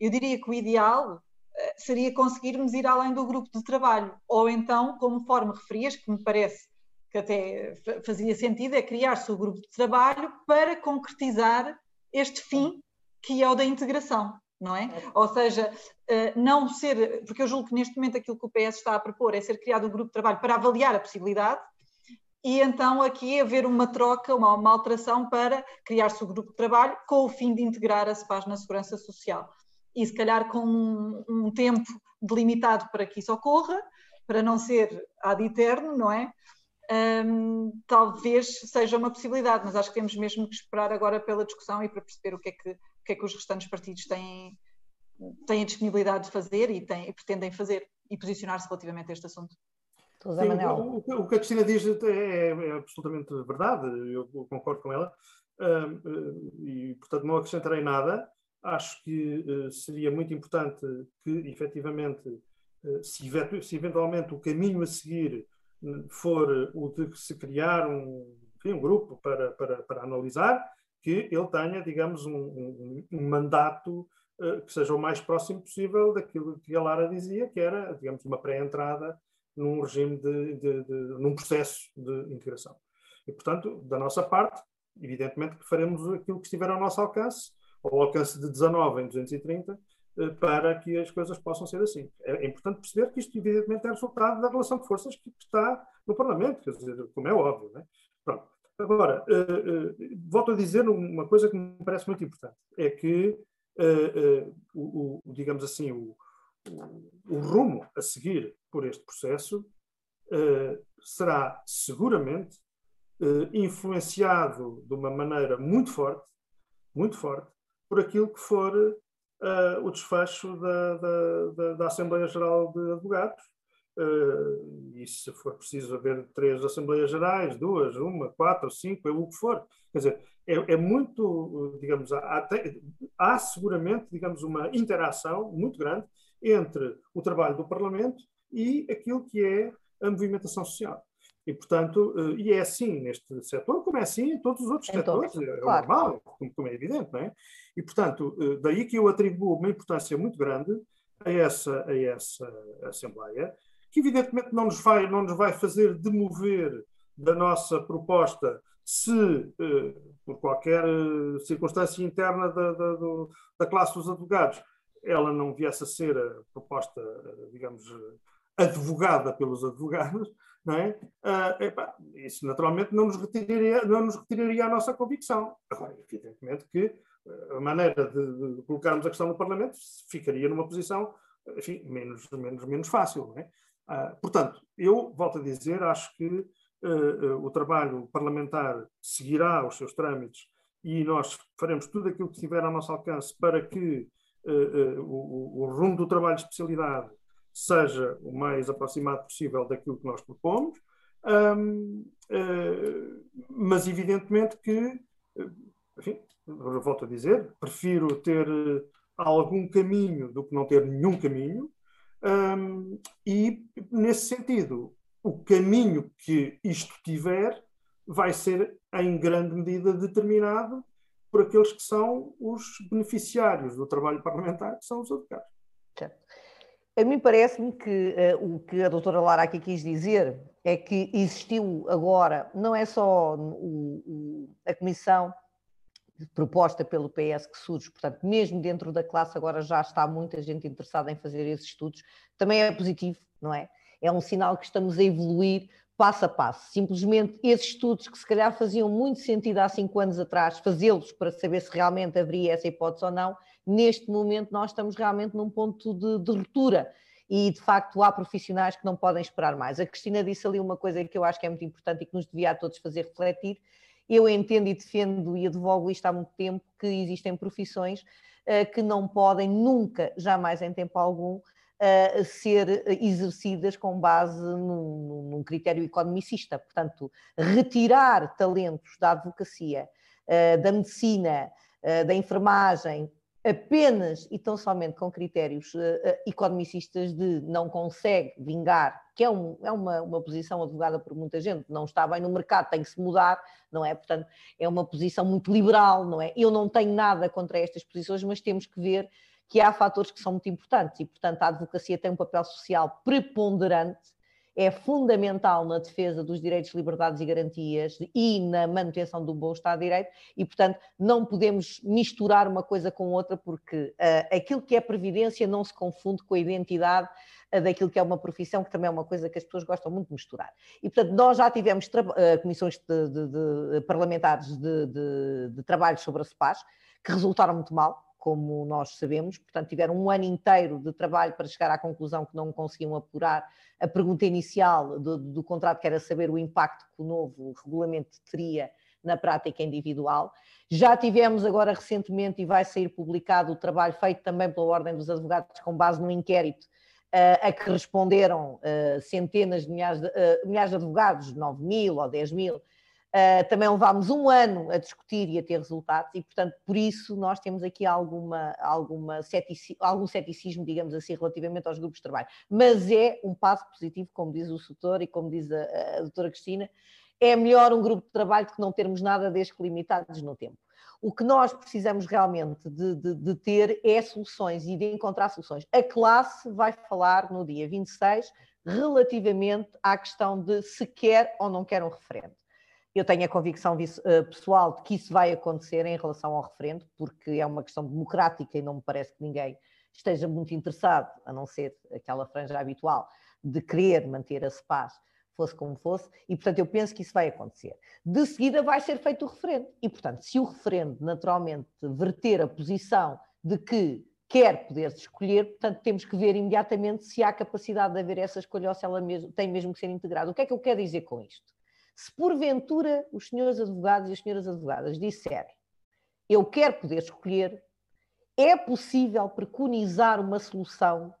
S3: eu diria que o ideal eh, seria conseguirmos ir além do grupo de trabalho, ou então, como forma referias, que me parece que até fazia sentido, é criar-se o grupo de trabalho para concretizar este fim que é o da integração, não é? Ou seja, eh, não ser, porque eu julgo que neste momento aquilo que o PS está a propor é ser criado um grupo de trabalho para avaliar a possibilidade e então aqui haver uma troca, uma, uma alteração para criar-se o grupo de trabalho com o fim de integrar a SEPAS na Segurança Social. E se calhar com um, um tempo delimitado para que isso ocorra, para não ser ad eterno, não é? Um, talvez seja uma possibilidade, mas acho que temos mesmo que esperar agora pela discussão e para perceber o que é que, o que, é que os restantes partidos têm, têm a disponibilidade de fazer e, têm, e pretendem fazer e posicionar-se relativamente a este assunto.
S4: Sim, o, o, que a Cristina diz é, é, absolutamente verdade, eu concordo com ela, uh, e portanto não acrescentarei nada. Acho que uh, seria muito importante que, efetivamente, uh, se, se, eventualmente o caminho a seguir for o de se criar um, enfim, um grupo para, para, para analisar, que ele tenha, digamos, um, um, um mandato que seja o mais próximo possível daquilo que a Lara dizia, que era, digamos, uma pré-entrada num regime de, de, de, num processo de integração. E, portanto, da nossa parte, evidentemente que faremos aquilo que estiver ao nosso alcance, ao alcance de 19 em 230, eh, para que as coisas possam ser assim. É, é importante perceber que isto, evidentemente, é resultado da relação de forças que está no Parlamento, quer dizer, como é óbvio. Né? Pronto. Agora, uh, uh, volto a dizer uma coisa que me parece muito importante, é que, o, o, digamos assim, o, o rumo a seguir por este processo será seguramente influenciado de uma maneira muito forte, muito forte, por aquilo que for uh, o desfecho da, da, da, da, Assembleia Geral de Advogados. e se for preciso haver três Assembleias Gerais, duas, uma, quatro, cinco, é o que for. Quer dizer, é, é muito, digamos, há, há seguramente, digamos, uma interação muito grande entre o trabalho do Parlamento e aquilo que é a movimentação social. E, portanto, eh, e é assim neste setor, como é assim em todos os outros então, setores, é claro. normal, como, como, é evidente, não é? E, portanto, eh, daí que eu atribuo uma importância muito grande a essa, a essa Assembleia, que evidentemente não nos vai, não nos vai fazer demover da nossa proposta se, eh, por qualquer circunstância interna da, da, da classe dos advogados, ela não viesse a ser a proposta, digamos, advogada pelos advogados, não é? Uh, isso naturalmente não nos, retiraria, não nos retiraria a nossa convicção. Agora, evidentemente que a maneira de, de, colocarmos a questão no Parlamento ficaria numa posição, enfim, menos, menos, menos fácil, não é? Uh, portanto, eu volto a dizer, acho que uh, o trabalho parlamentar seguirá os seus trâmites e nós faremos tudo aquilo que estiver ao nosso alcance para que o, o, rumo do trabalho de especialidade seja o mais aproximado possível daquilo que nós propomos, um, uh, mas evidentemente que, enfim, volto a dizer, prefiro ter algum caminho do que não ter nenhum caminho, um, e nesse sentido, o caminho que isto tiver vai ser em grande medida determinado por aqueles que são os beneficiários do trabalho parlamentar, que são os advogados.
S2: A mim parece-me que uh, o que a doutora Lara aqui quis dizer é que existiu agora, não é só o, o, a comissão proposta pelo PS que surge, portanto, mesmo dentro da classe agora já está muita gente interessada em fazer esses estudos, também é positivo, não é? É um sinal que estamos a evoluir passo a passo. Simplesmente esses estudos que se calhar faziam muito sentido há cinco anos atrás, fazê-los para saber se realmente haveria essa hipótese ou não, neste momento nós estamos realmente num ponto de, de ruptura e de facto há profissionais que não podem esperar mais. A Cristina disse ali uma coisa que eu acho que é muito importante e que nos devia a todos fazer refletir. Eu entendo e defendo e advogo isto há muito tempo que existem profissões uh, que não podem nunca, jamais em tempo algum, a ser exercidas com base num, num, critério economicista. Portanto, retirar talentos da advocacia, eh, da medicina, da enfermagem, apenas e tão somente com critérios uh, economicistas de não consegue vingar, que é, um, é uma, uma posição advogada por muita gente, não está bem no mercado, tem que se mudar, não é? Portanto, é uma posição muito liberal, não é? Eu não tenho nada contra estas posições, mas temos que ver que há fatores que são muito importantes e, portanto, a advocacia tem um papel social preponderante é fundamental na defesa dos direitos, liberdades e garantias e na manutenção do bom Estado de Direito e, portanto, não podemos misturar uma coisa com outra porque uh, aquilo que é previdência não se confunde com a identidade uh, daquilo que é uma profissão, que também é uma coisa que as pessoas gostam muito de misturar. E, portanto, nós já tivemos uh, comissões de, de, de parlamentares de, trabalho sobre a CEPAS que resultaram muito mal, como nós sabemos, portanto, tiveram um ano inteiro de trabalho para chegar à conclusão que não conseguiam apurar a pergunta inicial do, do contrato, que era saber o impacto que o novo regulamento teria na prática individual. Já tivemos agora recentemente, e vai sair publicado, o trabalho feito também pela Ordem dos Advogados, com base no inquérito, uh, a que responderam uh, centenas de milhares de, uh, milhares de advogados, 9 mil ou 10 mil, Uh, também levámos um ano a discutir e a ter resultados, e, portanto, por isso nós temos aqui alguma, alguma cetici algum ceticismo, digamos assim, relativamente aos grupos de trabalho. Mas é um passo positivo, como diz o setor e como diz a, a doutora Cristina, é melhor um grupo de trabalho do que não termos nada desde que limitados no tempo. O que nós precisamos realmente de, de, de, ter é soluções e de encontrar soluções. A classe vai falar no dia 26 relativamente à questão de se quer ou não quer um referendo. Eu tenho a convicção eh, pessoal de que isso vai acontecer em relação ao referendo, porque é uma questão democrática e não me parece que ninguém esteja muito interessado, a não ser aquela franja habitual, de querer manter a paz, fosse como fosse, e portanto eu penso que isso vai acontecer. De seguida vai ser feito o referendo, e portanto, se o referendo naturalmente verter a posição de que quer poder escolher, portanto temos que ver imediatamente se há capacidade de haver essa escolha ou se ela mesmo, tem mesmo que ser integrada. O que é que eu quero dizer com isto? Se porventura os senhores advogados e as senhoras advogadas disserem eu quero poder escolher, é possível preconizar uma solução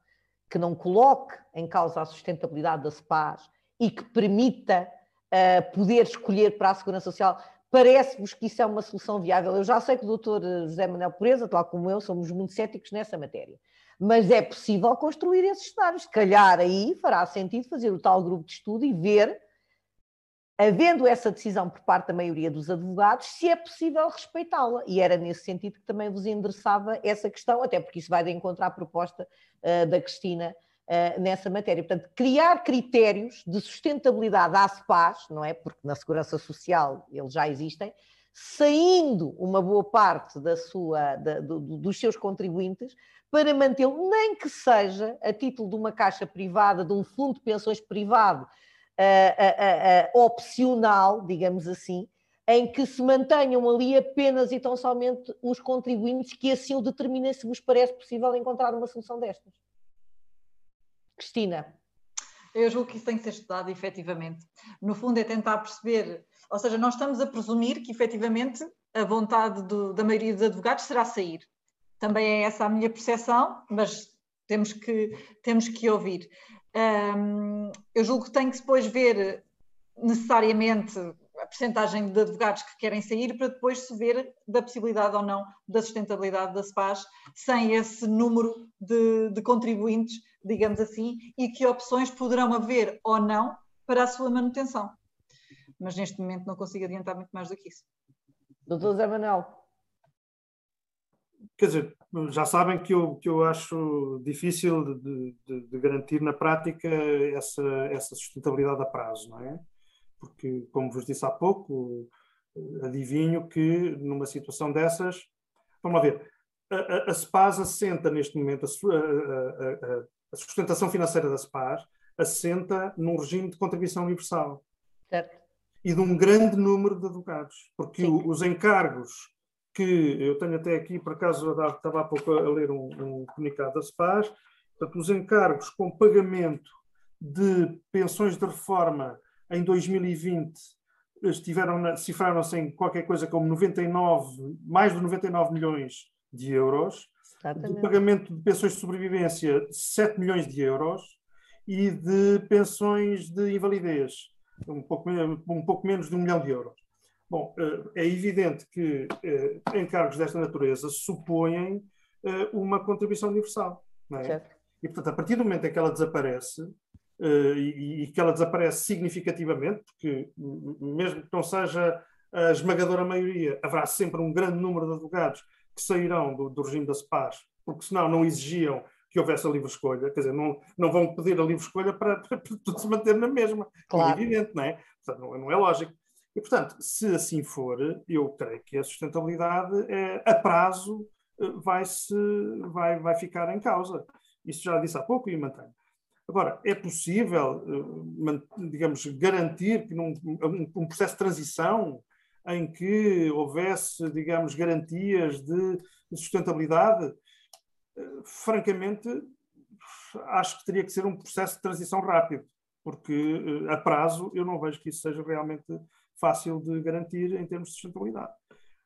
S2: que não coloque em causa a sustentabilidade da SPAS e que permita uh, poder escolher para a Segurança Social. Parece-vos que isso é uma solução viável? Eu já sei que o doutor José Manuel Pureza, tal como eu, somos muito céticos nessa matéria. Mas é possível construir esses cenários. Se calhar aí fará sentido fazer o tal grupo de estudo e ver havendo essa decisão por parte da maioria dos advogados, se é possível respeitá-la. E era nesse sentido que também vos endereçava essa questão, até porque isso vai de encontrar a proposta uh, da Cristina uh, nessa matéria. Portanto, criar critérios de sustentabilidade à SPAS, não é? Porque na Segurança Social eles já existem, saindo uma boa parte da sua, da, do, dos seus contribuintes, para mantê-lo, nem que seja a título de uma caixa privada, de um fundo de pensões privado, uh, uh, opcional, digamos assim, em que se mantenham ali apenas e tão somente os contribuintes que assim o determinem se vos parece possível encontrar uma solução destas. Cristina.
S3: Eu julgo que isso tem que ser estudado efetivamente. No fundo, é tentar perceber, ou seja, nós estamos a presumir que efetivamente a vontade do, da maioria dos advogados será sair. Também é essa a minha percepção, mas temos que, temos que ouvir. Um, eu julgo que tem que depois ver necessariamente a percentagem de advogados que querem sair para depois se ver da possibilidade ou não da sustentabilidade da SPAS sem esse número de, de contribuintes, digamos assim, e que opções poderão haver ou não para a sua manutenção. Mas neste momento não consigo adiantar muito mais do que isso.
S2: Doutor Zé Manuel.
S4: Quer dizer, já sabem que eu, que eu acho difícil de, de, de, garantir na prática essa, essa sustentabilidade a prazo, não é? Porque, como vos disse há pouco, adivinho que numa situação dessas, vamos lá ver, a, a, a SPAS assenta neste momento, a, a, sustentação financeira da SPAS assenta num regime de contribuição universal.
S2: Certo.
S4: E de um grande número de advogados, porque Sim. os encargos que eu tenho até aqui, por acaso estava há pouco a ler um, um comunicado da SPAS, portanto, os encargos com pagamento de pensões de reforma em 2020 estiveram cifraram-se em qualquer coisa como 99, mais de 99 milhões de euros, Exatamente. de pagamento de pensões de sobrevivência 7 milhões de euros e de pensões de invalidez um pouco, um pouco menos de um milhão de euros. Bom, eh, é evidente que eh, encargos desta natureza supõem eh, uma contribuição universal. Não é? E, portanto, a partir do momento em que ela desaparece, e que ela desaparece significativamente, porque mesmo que não seja a esmagadora maioria, haverá sempre um grande número de advogados que sairão do, do regime da SPAS, porque senão não exigiam que que houvesse a livre escolha, quer dizer, não, não vão pedir a livre escolha para, para, para tudo se manter na mesma, claro. é evidente, não é? Portanto, não, não, é lógico. E, portanto, se assim for, eu creio que a sustentabilidade é, a prazo eh, vai, -se, vai, vai ficar em causa. Isso já disse há pouco e mantenho. Agora, é possível, eh, digamos, garantir que num um processo de transição em que houvesse, digamos, garantias de sustentabilidade? Eh, francamente, acho que teria que ser um processo de transição rápido, porque a prazo eu não vejo que isso seja realmente fácil de garantir em termos de sustentabilidade.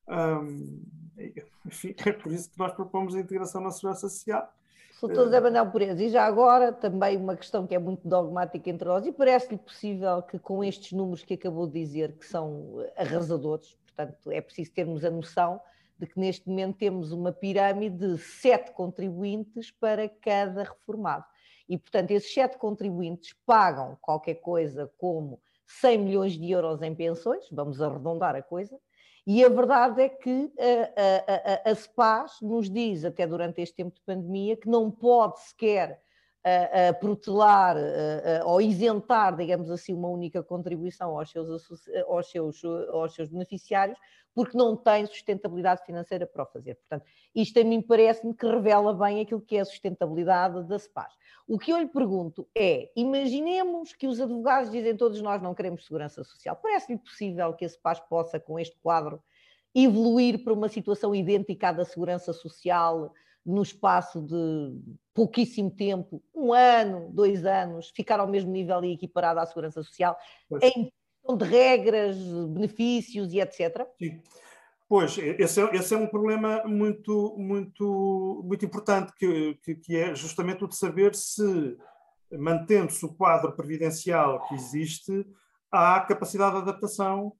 S4: enfim, é por isso que nós propomos a integração na segurança social
S2: Doutor José Manuel Pureza, e já agora também uma questão que é muito dogmática entre nós, e parece-lhe possível que com estes números que acabou de dizer, que são arrasadores, portanto é preciso termos a noção de que neste momento temos uma pirâmide de sete contribuintes para cada reformado. E, portanto, esses sete contribuintes pagam qualquer coisa como 100 milhões de euros em pensões, vamos arredondar a coisa, e a verdade é que a, a, a, a SPAS nos diz, até durante este tempo de pandemia, que não pode sequer a, protelar ou isentar, digamos assim, uma única contribuição aos seus, aos, seus, aos seus beneficiários, porque não tem sustentabilidade financeira para o fazer. Portanto, isto a mim parece-me que revela bem aquilo que é a sustentabilidade da SPAS. O que eu lhe pergunto é: imaginemos que os advogados dizem todos nós não queremos segurança social. Parece-lhe possível que a SPAS possa, com este quadro, evoluir para uma situação idêntica à da segurança social no espaço de pouquíssimo tempo, um ano, dois anos, ficar ao mesmo nível e equiparado à segurança social, pois. em questão de regras, benefícios e etc?
S4: Sim. Pois, esse é, esse é um problema muito, muito, muito importante, que, que, que é justamente o de saber se, mantendo-se o quadro previdencial que existe, há capacidade de adaptação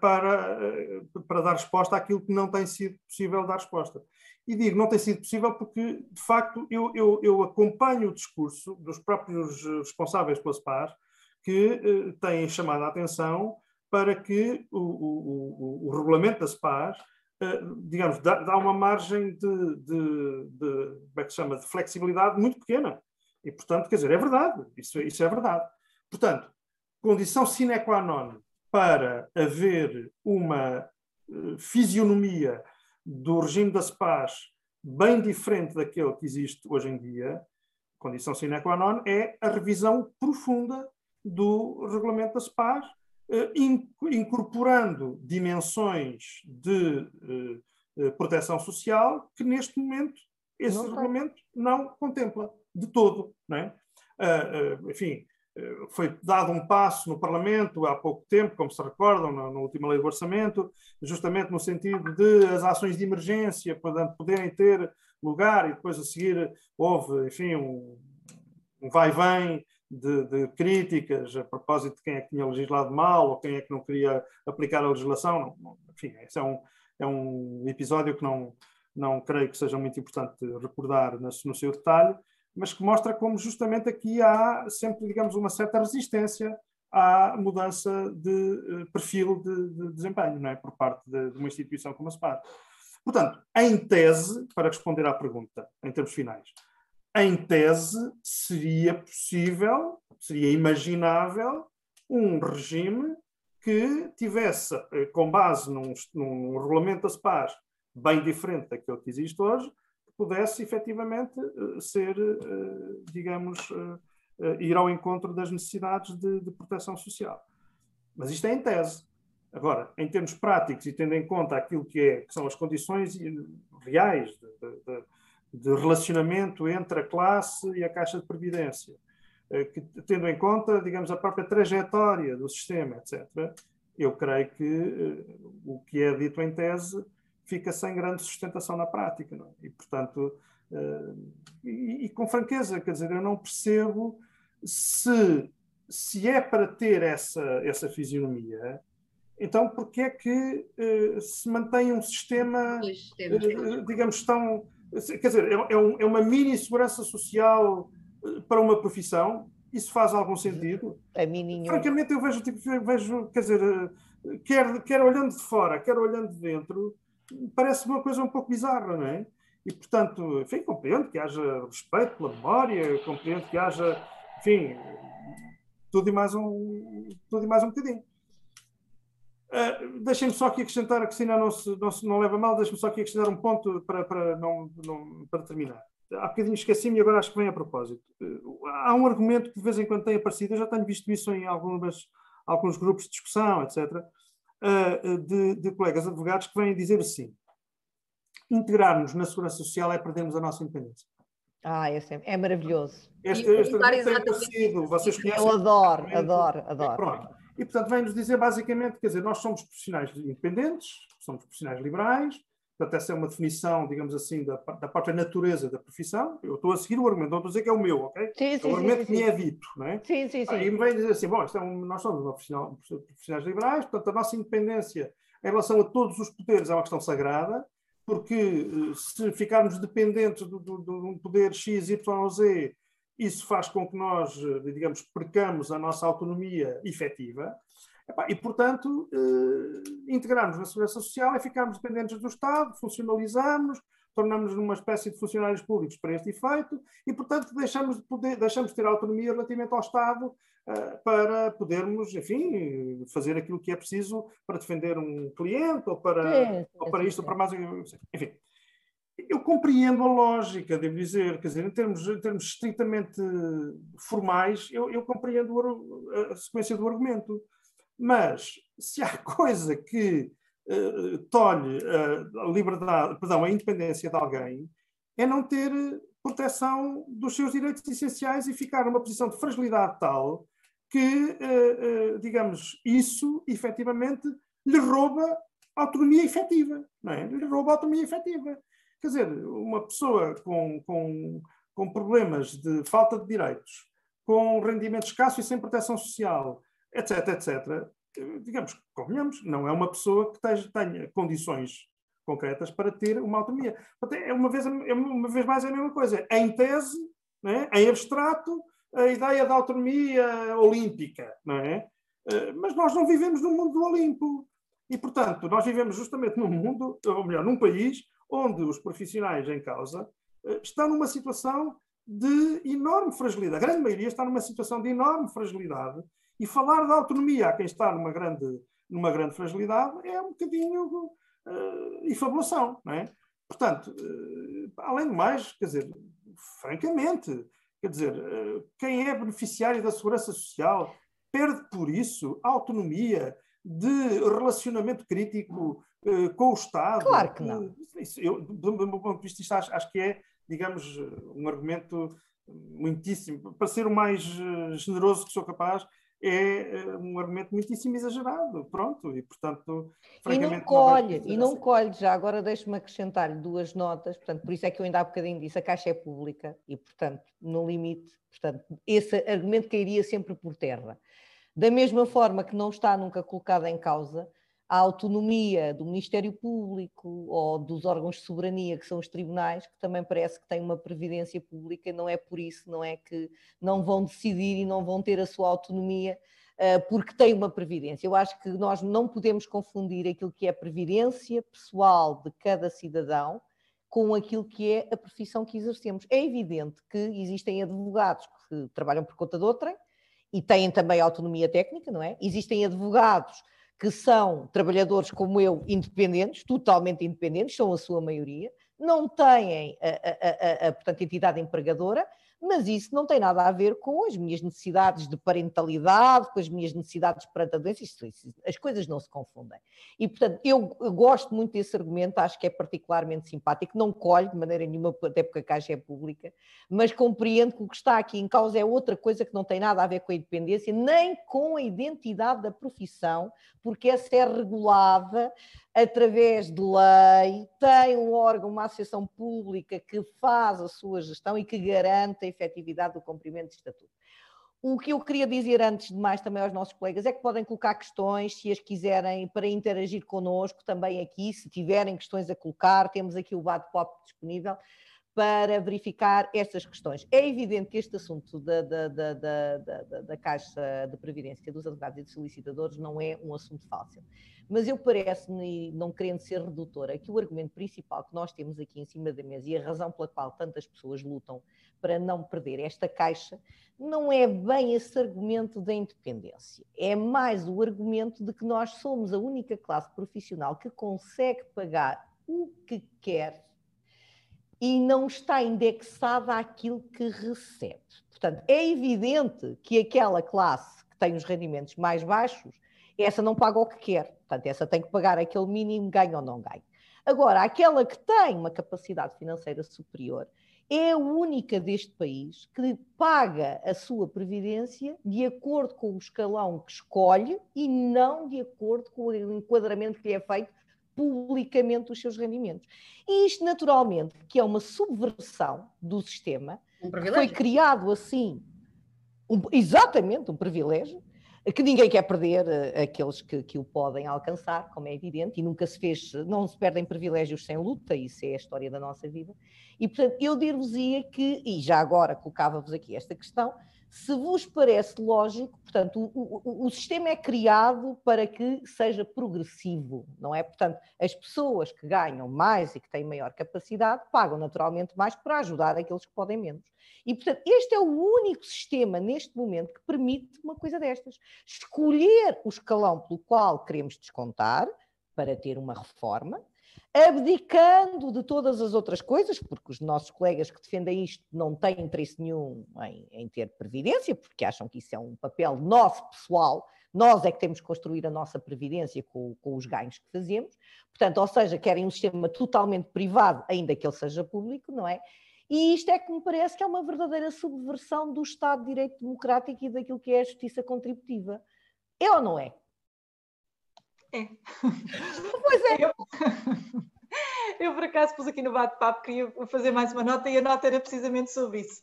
S4: para, uh, para dar resposta àquilo que não tem sido possível dar resposta. E digo, não tem sido possível porque, de facto, eu, eu, eu acompanho o discurso dos próprios responsáveis pela SPAR, que uh, têm chamado a atenção para que o, o, o, regulamento das PAS, eh, digamos, dá, dá, uma margem de, de, de, como é que se chama, de flexibilidade muito pequena. E, portanto, quer dizer, é verdade, isso, isso é verdade. Portanto, condição sine qua non para haver uma uh, fisionomia do regime das PAS bem diferente daquele que existe hoje em dia, condição sine qua non é a revisão profunda do regulamento das PAS, eh, incorporando dimensões de eh, eh, proteção social que neste momento esse não regulamento não contempla de todo. Não é? enfim, foi dado um passo no Parlamento há pouco tempo, como se recordam, na, na, última lei do orçamento, justamente no sentido de as ações de emergência portanto, poderem ter lugar e depois a seguir houve, enfim, um, um vai-vem de, de, críticas a propósito de quem é que tinha legislado mal ou quem é que não queria aplicar a legislação. Não, não, enfim, esse é um, é um episódio que não, não creio que seja muito importante recordar no, no seu detalhe, mas que mostra como justamente aqui há sempre, digamos, uma certa resistência à mudança de eh, perfil de, de desempenho não é? por parte de, de uma instituição como a SPAR. Portanto, em tese, para responder à pergunta, em termos finais, em tese, seria possível, seria imaginável um regime que tivesse, eh, com base num, num regulamento da SPAS bem diferente daquele que existe hoje, pudesse efetivamente eh, ser, eh, digamos, ir ao encontro das necessidades de, de proteção social. Mas isto é em tese. Agora, em termos práticos e tendo em conta aquilo que, é, que são as condições reais de, de, de relacionamento entre a classe e a Caixa de Previdência, eh, que, tendo em conta, digamos, a própria trajetória do sistema, etc., eu creio que o que é dito em tese fica sem grande sustentação na prática. É? E, portanto, uh, e, e, com franqueza, quer dizer, eu não percebo se, se é para ter essa, essa fisionomia, então porquê é que uh, se mantém um sistema, digamos, tão Quer dizer, é, é, um, é uma mini segurança social para uma profissão. Isso faz algum sentido?
S2: A mim nenhum.
S4: Francamente, eu vejo, tipo, vejo, quer dizer, quer, quer olhando de fora, quer olhando de dentro, parece uma coisa um pouco bizarra, não é? E, portanto, enfim, compreendo que haja respeito pela memória, compreendo que haja, enfim, tudo e mais um, tudo e mais um bocadinho. Uh, Deixem-me só aqui acrescentar, a Cristina não, se, não, se, não leva mal, deixem-me só aqui acrescentar um ponto para, para, não, não, para terminar. Há bocadinho esqueci-me e agora acho que vem a propósito. Uh, há um argumento que de vez em quando tem aparecido, eu já tenho visto isso em algumas, alguns grupos de discussão, etc., uh, de, de, colegas advogados que vêm dizer assim: integrar-nos na segurança social é perdermos a nossa independência.
S2: Ah, esse é, é maravilhoso.
S4: Este, este tem aparecido, vocês conhecem.
S2: Eu adoro, adoro, adoro.
S4: Pronto. E, portanto, vem-nos dizer basicamente, quer dizer, nós somos profissionais independentes, somos profissionais liberais, portanto, essa é uma definição, digamos assim, da, da própria natureza da profissão. Eu estou a seguir o argumento, não estou a dizer que é o meu, ok?
S2: Sim, sim,
S4: é o argumento
S2: sim,
S4: que me é dito, não é?
S2: Sim, sim, sim.
S4: E me vem dizer assim, bom, é um, nós somos profissional, profissionais liberais, portanto, a nossa independência em relação a todos os poderes é uma questão sagrada, porque eh, se ficarmos dependentes de um poder X, Y ou Z, isso faz com que nós, eh, digamos, percamos a nossa autonomia efetiva e, portanto, eh, integrarmos na segurança social é ficarmos dependentes do Estado, funcionalizarmos, tornamos-nos numa espécie de funcionários públicos para este efeito e, portanto, deixamos de, poder, deixamos de ter autonomia relativamente ao Estado eh, para podermos, enfim, fazer aquilo que é preciso para defender um cliente ou para, ou para isto ou para mais. Enfim eu compreendo a lógica, devo dizer, quer dizer, em termos, em termos estritamente formais, eu, eu compreendo a sequência do argumento. Mas se há coisa que uh, tolhe a liberdade, perdão, a independência de alguém, é não ter proteção dos seus direitos essenciais e ficar numa posição de fragilidade tal que, uh, digamos, isso efetivamente lhe rouba autonomia efetiva, não é? Lhe rouba autonomia efetiva. Quer dizer, uma pessoa com, com, com problemas de falta de direitos, com rendimento escasso e sem proteção social, etc, etc, digamos, convenhamos, não é uma pessoa que tenha, tenha condições concretas para ter uma autonomia. É uma vez, é uma vez mais a mesma coisa. Em tese, é? em abstrato, a ideia da autonomia olímpica, não é? Eh, mas nós não vivemos no mundo do Olimpo. E, portanto, nós vivemos justamente num mundo, ou melhor, num país onde os profissionais em causa eh, estão numa situação de enorme fragilidade. A grande maioria está numa situação de enorme fragilidade e falar da autonomia a quem está numa grande, numa grande fragilidade é um bocadinho uh, infabulação, não é? Portanto, uh, além do mais, quer dizer, francamente, quer dizer, uh, quem é beneficiário da segurança social perde por isso a autonomia de relacionamento crítico uh, com o Estado.
S2: Claro que não.
S4: Eu, do meu ponto de vista, isto acho, acho, que é, digamos, um argumento muitíssimo, para ser o mais generoso que sou capaz, é eh, um argumento muitíssimo exagerado, pronto, e portanto...
S2: E não colhe, e não colhe, já agora deixe-me acrescentar-lhe duas notas, portanto, por isso é que eu ainda há bocadinho disse, a Caixa é pública, e portanto, no limite, portanto, esse argumento cairia sempre por terra. Da mesma forma que não está nunca colocada em causa a autonomia do Ministério Público ou dos órgãos de soberania, que são os tribunais, que também parece que têm uma previdência pública, não é por isso, não é que não vão decidir e não vão ter a sua autonomia uh, porque têm uma previdência. Eu acho que nós não podemos confundir aquilo que é a previdência pessoal de cada cidadão com aquilo que é a profissão que exercemos. É evidente que existem advogados que trabalham por conta de outrem e têm também autonomia técnica, não é? Existem advogados que são trabalhadores como eu, independentes, totalmente independentes, são a sua maioria, não têm a, a, a, a portanto, entidade empregadora, mas isso não tem nada a ver com as minhas necessidades de parentalidade, com as minhas necessidades perante a doença, isso, isso, as coisas não se confundem. E, portanto, eu, eu, gosto muito desse argumento, acho que é particularmente simpático, não colhe de maneira nenhuma, até porque a Caixa é pública, mas compreendo que o que está aqui em causa é outra coisa que não tem nada a ver com a independência, nem com a identidade da profissão, porque essa é regulada através de lei, tem um órgão, uma associação pública que faz a sua gestão e que garante a efetividade do cumprimento do estatuto. O que eu queria dizer antes de mais também aos nossos colegas é que podem colocar questões, se as quiserem, para interagir connosco também aqui, se tiverem questões a colocar, temos aqui o bate-papo disponível para verificar estas questões. É evidente que este assunto da, da, da, da, da Caixa de Previdência dos advogados e dos solicitadores não é um assunto fácil. Mas eu parece-me, não querendo ser redutora, que o argumento principal que nós temos aqui em cima da mesa e a razão pela qual tantas pessoas lutam para não perder esta caixa não é bem esse argumento da independência. É mais o argumento de que nós somos a única classe profissional que consegue pagar o que quer e não está indexada àquilo que recebe. Portanto, é evidente que aquela classe que tem os rendimentos mais baixos, essa não paga o que quer. Portanto, essa tem que pagar aquele mínimo, ganha ou não ganha. Agora, aquela que tem uma capacidade financeira superior, é a única deste país que paga a sua previdência de acordo com o escalão que escolhe e não de acordo com o enquadramento que lhe é feito publicamente dos seus rendimentos. E isto, naturalmente, que é uma subversão do sistema, um foi criado assim, um, exatamente um privilégio, que ninguém quer perder uh, aqueles que, que, o podem alcançar, como é evidente, e nunca se fez, não se perdem privilégios sem luta, isso é a história da nossa vida. E, portanto, eu dir-vos-ia que, e já agora colocava-vos aqui esta questão, se vos parece lógico, portanto, o, o, o, sistema é criado para que seja progressivo, não é? Portanto, as pessoas que ganham mais e que têm maior capacidade pagam naturalmente mais para ajudar aqueles que podem menos. E, portanto, este é o único sistema neste momento que permite uma coisa destas: escolher o escalão pelo qual queremos descontar para ter uma reforma abdicando de todas as outras coisas, porque os nossos colegas que defendem isto não têm interesse nenhum em, em, ter previdência, porque acham que isso é um papel nosso pessoal, nós é que temos que construir a nossa previdência com, com os ganhos que fazemos, portanto, ou seja, querem um sistema totalmente privado, ainda que ele seja público, não é? E isto é que me parece que é uma verdadeira subversão do Estado de Direito Democrático e daquilo que é a justiça contributiva. É ou não é?
S3: É.
S2: Pois é.
S3: Eu, eu por acaso pus aqui no bate-papo, queria fazer mais uma nota e a nota era precisamente sobre isso.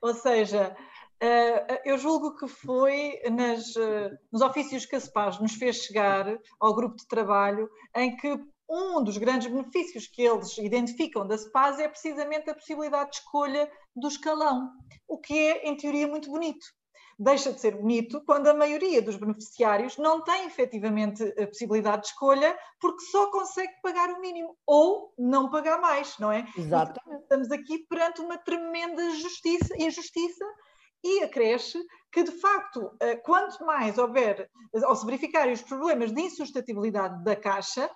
S3: Ou seja, eh, eu julgo que foi nas, eh, nos ofícios que a CEPAS nos fez chegar ao grupo de trabalho, em que um dos grandes benefícios que eles identificam da CEPAS é precisamente a possibilidade de escolha do escalão, o que é, em teoria, muito bonito deixa de ser bonito quando a maioria dos beneficiários não tem efetivamente a possibilidade de escolha porque só consegue pagar o mínimo ou não pagar mais, não é?
S2: Exatamente.
S3: Estamos aqui perante uma tremenda justiça, injustiça e acresce que, de facto, eh, quanto mais houver, ao se verificarem os problemas de insustentabilidade da Caixa,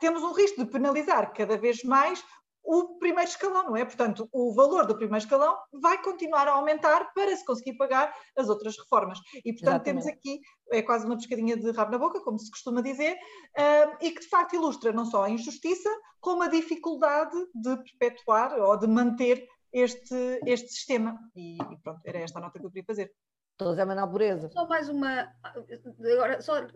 S3: temos um risco de penalizar cada vez mais o primeiro escalão, não é? Portanto, o valor do primeiro escalão vai continuar a aumentar para se conseguir pagar as outras reformas. E, portanto, Exatamente. temos aqui, é quase uma pescadinha de rabo na boca, como se costuma dizer, uh, e que de facto ilustra não só a injustiça, como a dificuldade de perpetuar ou de manter este, este sistema. E, e pronto, era esta a nota que eu queria fazer.
S2: Todos é uma natureza.
S1: Só mais uma. Agora, só.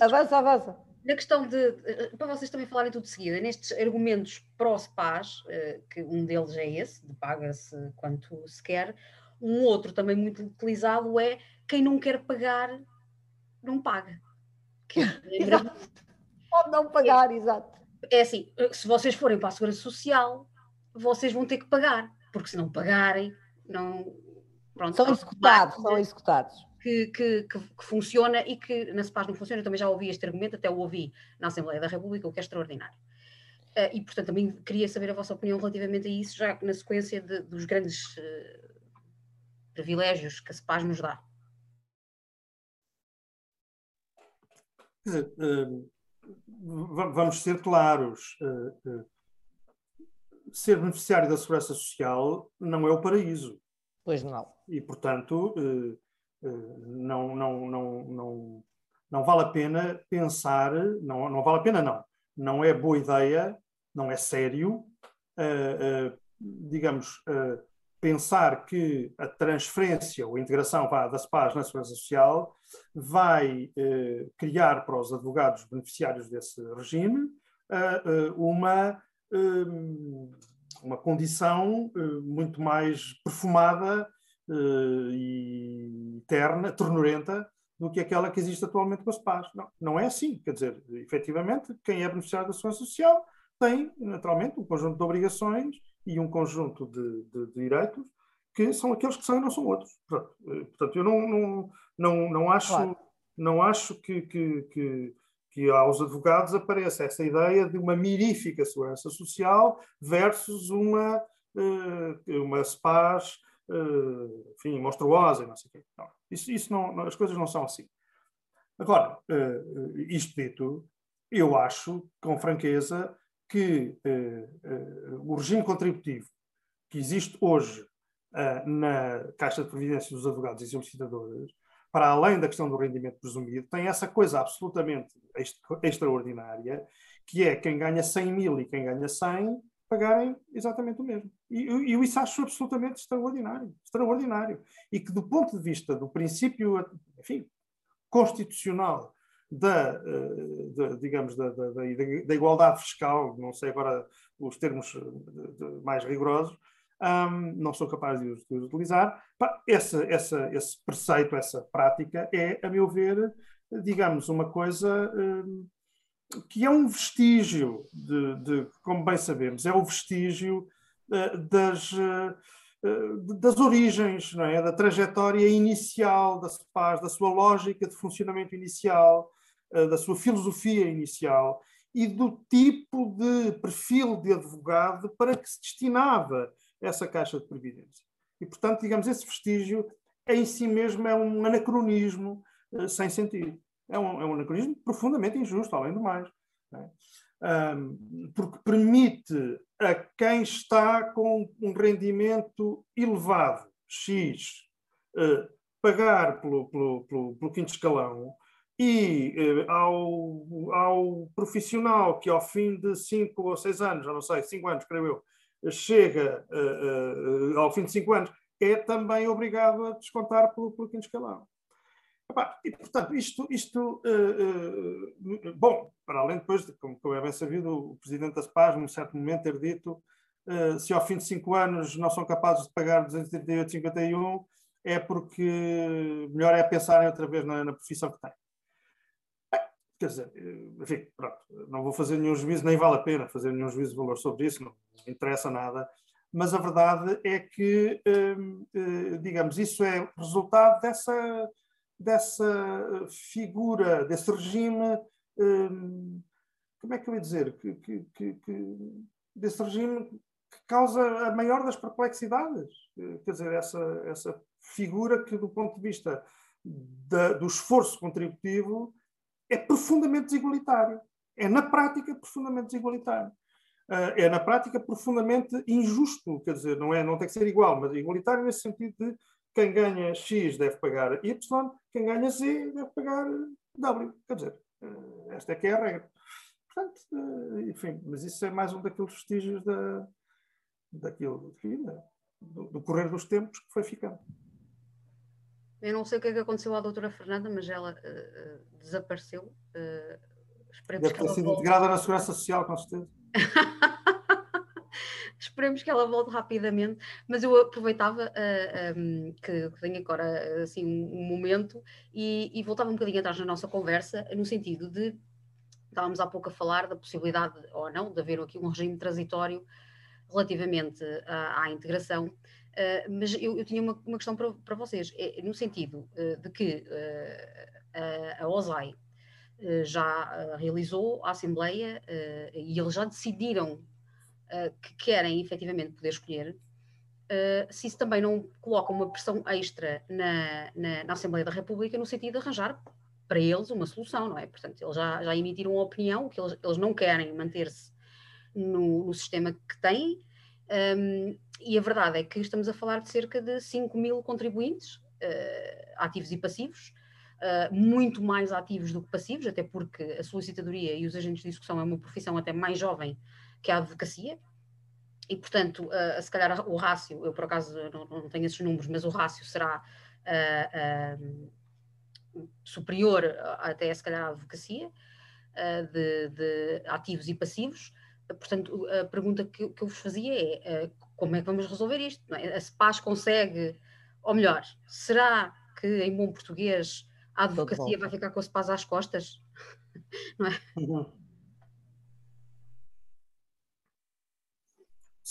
S2: Avança, avança
S1: na questão de, para vocês também falarem tudo de seguida, nestes argumentos pró-SPAS, eh, que um deles é esse, de paga-se quanto se quer, um outro também muito utilizado é quem não quer pagar, não paga.
S2: Pode não pagar, é, exato.
S1: É assim, se vocês forem para a Segurança Social, vocês vão ter que pagar, porque se não pagarem, não...
S2: Pronto, são executados, são executados
S1: que, que, que, que, funciona e que na CEPAS não funciona. Eu também já ouvi este argumento, até o ouvi na Assembleia da República, o que é extraordinário. Uh, e, portanto, também queria saber a vossa opinião relativamente a isso, já na sequência de, dos grandes uh, privilégios que a CEPAS nos dá.
S4: Uh, vamos ser claros. ser beneficiário da Segurança Social não é o paraíso.
S2: Pois não.
S4: E, portanto, não, não, não, não, não vale a pena pensar, não, não vale a pena não, não é boa ideia, não é sério, uh, digamos, pensar que a transferência ou a integração vá, da SPAS na Segurança Social vai criar para os advogados beneficiários desse regime uma, uma condição muito mais perfumada e terna, ternurenta do que aquela que existe atualmente com as PAS. Não, não é assim. Quer dizer, efetivamente, quem é beneficiário da segurança social tem, naturalmente, um conjunto de obrigações e um conjunto de, de, de direitos que são aqueles que são e não são outros. Portanto, eu não, não, não, não acho, claro. não acho que, que, que, que, aos advogados apareça essa ideia de uma mirífica segurança social versus uma, uma SPAS enfim, monstruosa, não sei o quê. Não, isso, isso não, as coisas não são assim. Agora, isto dito, eu acho, com franqueza, que o regime contributivo que existe hoje uh, na Caixa de Previdência dos Advogados e Solicitadores, para além da questão do rendimento presumido, tem essa coisa absolutamente extraordinária, que é quem ganha 100 mil e quem ganha 100 pagarem exatamente o mesmo. E eu isso acho absolutamente extraordinário, extraordinário. E que do ponto de vista do princípio, enfim, constitucional da, da digamos, da, da, da, igualdade fiscal, não sei agora os termos mais rigorosos, um, não sou capaz de os, utilizar. Essa, essa, esse preceito, essa prática é, a meu ver, digamos, uma coisa um, que é um vestígio, de, de, como bem sabemos, é o vestígio uh, das, uh, das origens, não é? da trajetória inicial da SPAS, da sua lógica de funcionamento inicial, uh, da sua filosofia inicial e do tipo de perfil de advogado para que se destinava essa caixa de previdência. E, portanto, digamos, esse vestígio em si mesmo é um anacronismo sem sentido. É um, é um, anacronismo profundamente injusto, além do mais. É? Um, porque permite a quem está com um rendimento elevado, X, uh, pagar pelo, pelo, pelo, pelo, quinto escalão e uh, ao, ao profissional que ao fim de cinco ou seis anos, já não sei, cinco anos, creio eu, chega uh, ao fim de cinco anos, é também obrigado a descontar pelo, pelo quinto escalão. E, portanto, isto, isto uh, bom, para além depois, de, como, como é bem sabido, o presidente da SPAS, num certo momento, ter dito se ao fim de cinco anos não são capazes de pagar 238,51, é porque melhor é pensarem outra vez na, na profissão que têm. Quer dizer, enfim, pronto, não vou fazer nenhum juízo, nem vale a pena fazer nenhum juízo de valor sobre isso, não interessa nada, mas a verdade é que, digamos, isso é resultado dessa, dessa figura, desse regime, hum, como é que eu ia dizer, que, que, que, desse regime que causa a maior das perplexidades. Eh, quer dizer, essa, essa figura que, do ponto de vista da, do esforço contributivo, é profundamente desigualitário. É, na prática, profundamente desigualitário. Uh, é, na prática, profundamente injusto. Quer dizer, não, é, não tem que ser igual, mas igualitário nesse sentido de quem ganha X deve pagar Y, quem ganha Z deve pagar W. Quer dizer, uh, esta é que é a regra. Portanto, uh, enfim, mas isso é mais um daqueles vestígios da, daquilo, enfim, do, do correr dos tempos que foi ficando.
S1: Eu não sei o que é que aconteceu à doutora Fernanda, mas ela uh, desapareceu. Uh,
S4: esperemos Deve ter sido integrada na Segurança Social, com certeza.
S1: esperemos que ela volte rapidamente, mas eu aproveitava uh, um, que, que tenho agora assim, um momento e, e, voltava um bocadinho atrás na nossa conversa, no sentido de estávamos há pouco a falar da possibilidade ou não de haver aqui um regime transitório relativamente à, à integração Uh, mas eu, eu, tinha uma, uma questão para, para vocês, é, no sentido uh, de que uh, a, a OSAI já realizou a Assembleia e eles já decidiram que querem efetivamente poder escolher, se isso também não coloca uma pressão extra na, na, na, Assembleia da República no sentido de arranjar para eles uma solução, não é? Portanto, eles já, já emitiram uma opinião que eles, eles não querem manter-se no, no sistema que têm, um, e a verdade é que estamos a falar de cerca de 5 mil contribuintes, uh, ativos e passivos, uh, muito mais ativos do que passivos, até porque a solicitadoria e os agentes de discussão é uma profissão até mais jovem que a advocacia, e portanto, uh, se calhar o rácio, eu por acaso não, não, tenho esses números, mas o rácio será superior até se calhar à advocacia, de, de ativos e passivos, Portanto, a pergunta que, que eu vos fazia é uh, como é que vamos resolver isto? É? A SPAS consegue, ou melhor, será que em bom português a advocacia vai ficar com a SPAS às costas? Não é?
S4: Uhum.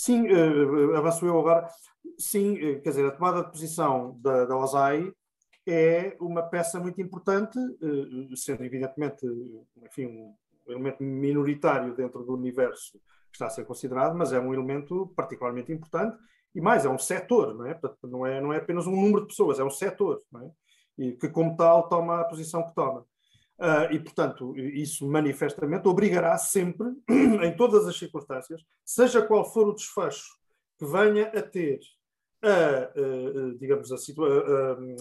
S4: Sim, uh, avanço eu agora. Sim, quer dizer, a tomada de posição da, da OSAI é uma peça muito importante, sendo evidentemente, enfim, um elemento minoritário dentro do universo que está a ser considerado, mas é um elemento particularmente importante e mais, é um setor, não é? Portanto, não é, não é apenas um número de pessoas, é um setor, não é? E que, como tal, toma a posição que toma. Uh, e, portanto, isso manifestamente obrigará sempre, em todas as circunstâncias, seja qual for o desfecho que venha a ter a, digamos, a,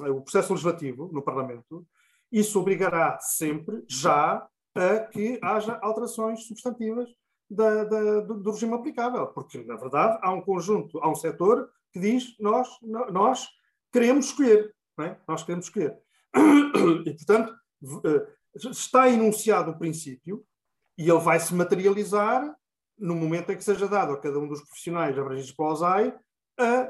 S4: a, o processo legislativo no Parlamento, isso obrigará sempre, já, a que haja alterações substantivas da, da, do, do, regime aplicável, porque, na verdade, há um conjunto, há um setor que diz nós, nós queremos escolher, é? nós queremos escolher. E, portanto, eh, está enunciado o princípio e ele vai se materializar no momento em que seja dado a cada um dos profissionais abrangidos pela OSAI a, a,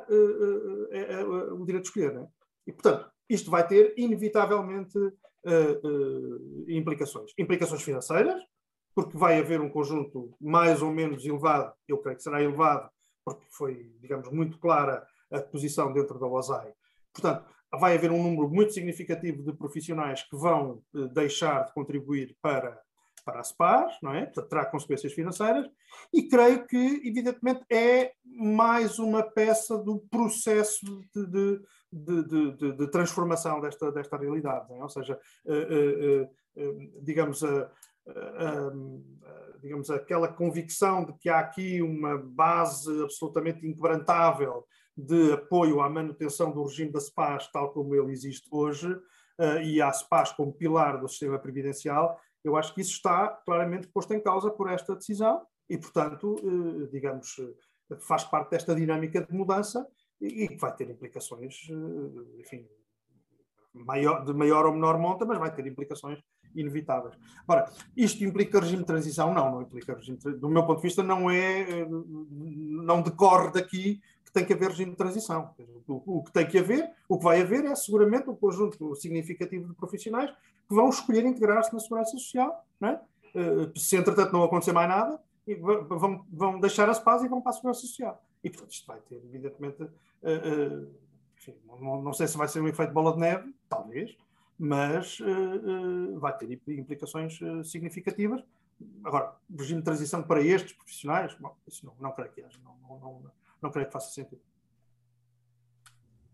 S4: a, o direito de escolher. É? E, portanto, isto vai ter, inevitavelmente, uh, uh, implicações. Implicações financeiras, porque vai haver um conjunto mais ou menos elevado, eu creio que será elevado, porque foi, digamos, muito clara a posição dentro da OSAI. Portanto, vai haver um número muito significativo de profissionais que vão uh, deixar de contribuir para para as PAs, não é? Portanto, terá consequências financeiras, e creio que, evidentemente, é mais uma peça do processo de, de, de, de transformação desta, desta realidade, é? ou seja, uh, uh, digamos, digamos, aquela convicção de que há aqui uma base absolutamente inquebrantável de apoio à manutenção do regime das PAs, tal como ele existe hoje, e às PAs como pilar do sistema previdencial, eu acho que isso está claramente posto em causa por esta decisão e, portanto, eh, digamos, eh, faz parte desta dinâmica de mudança e que vai ter implicações, eh, enfim, maior, de maior ou menor monta, mas vai ter implicações inevitáveis. Ora, isto implica regime de transição? Não, não implica regime de, do meu ponto de vista não é, não decorre daqui que tem que haver regime de transição. O, que tem que haver, o que vai haver é seguramente um conjunto significativo de profissionais que vão escolher integrar-se na segurança social, é? Eh, se entretanto não acontecer mais nada, vão, vão deixar as paz e vão para a segurança social. E portanto isto vai ter, evidentemente, uh, uh, enfim, não, não, sei se vai ser um efeito bola de neve, talvez, mas vai ter implicações significativas. Agora, regime de transição para estes profissionais, bom, isso não, não creio que haja, não, não, não, não creio que faça sentido.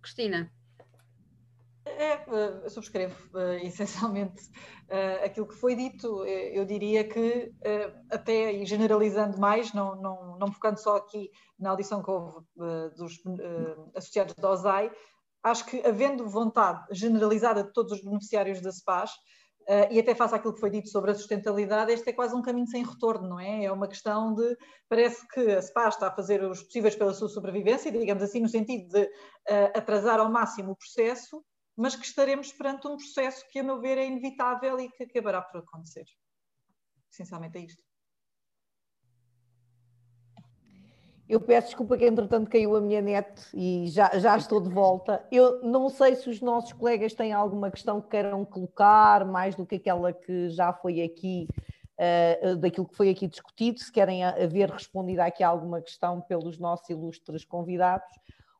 S1: Cristina.
S3: É, eu subscrevo uh, essencialmente uh, aquilo que foi dito. Eu diria que, até e generalizando mais, não, não, não focando só aqui na audição que houve dos associados da OSAI, acho que, havendo vontade generalizada de todos os beneficiários da SPAS, Uh, e até face àquilo que foi dito sobre a sustentabilidade, este é quase um caminho sem retorno, não é? É uma questão de. Parece que a SPA está a fazer os possíveis pela sua sobrevivência, digamos assim, no sentido de uh, atrasar ao máximo o processo, mas que estaremos perante um processo que, a meu ver, é inevitável e que acabará por acontecer. Essencialmente é isto.
S2: Eu peço desculpa que entretanto caiu a minha net e já, já estou de volta. Eu não sei se os nossos colegas têm alguma questão que queiram colocar, mais do que aquela que já foi aqui, uh, daquilo que foi aqui discutido, se querem haver respondida aqui alguma questão pelos nossos ilustres convidados,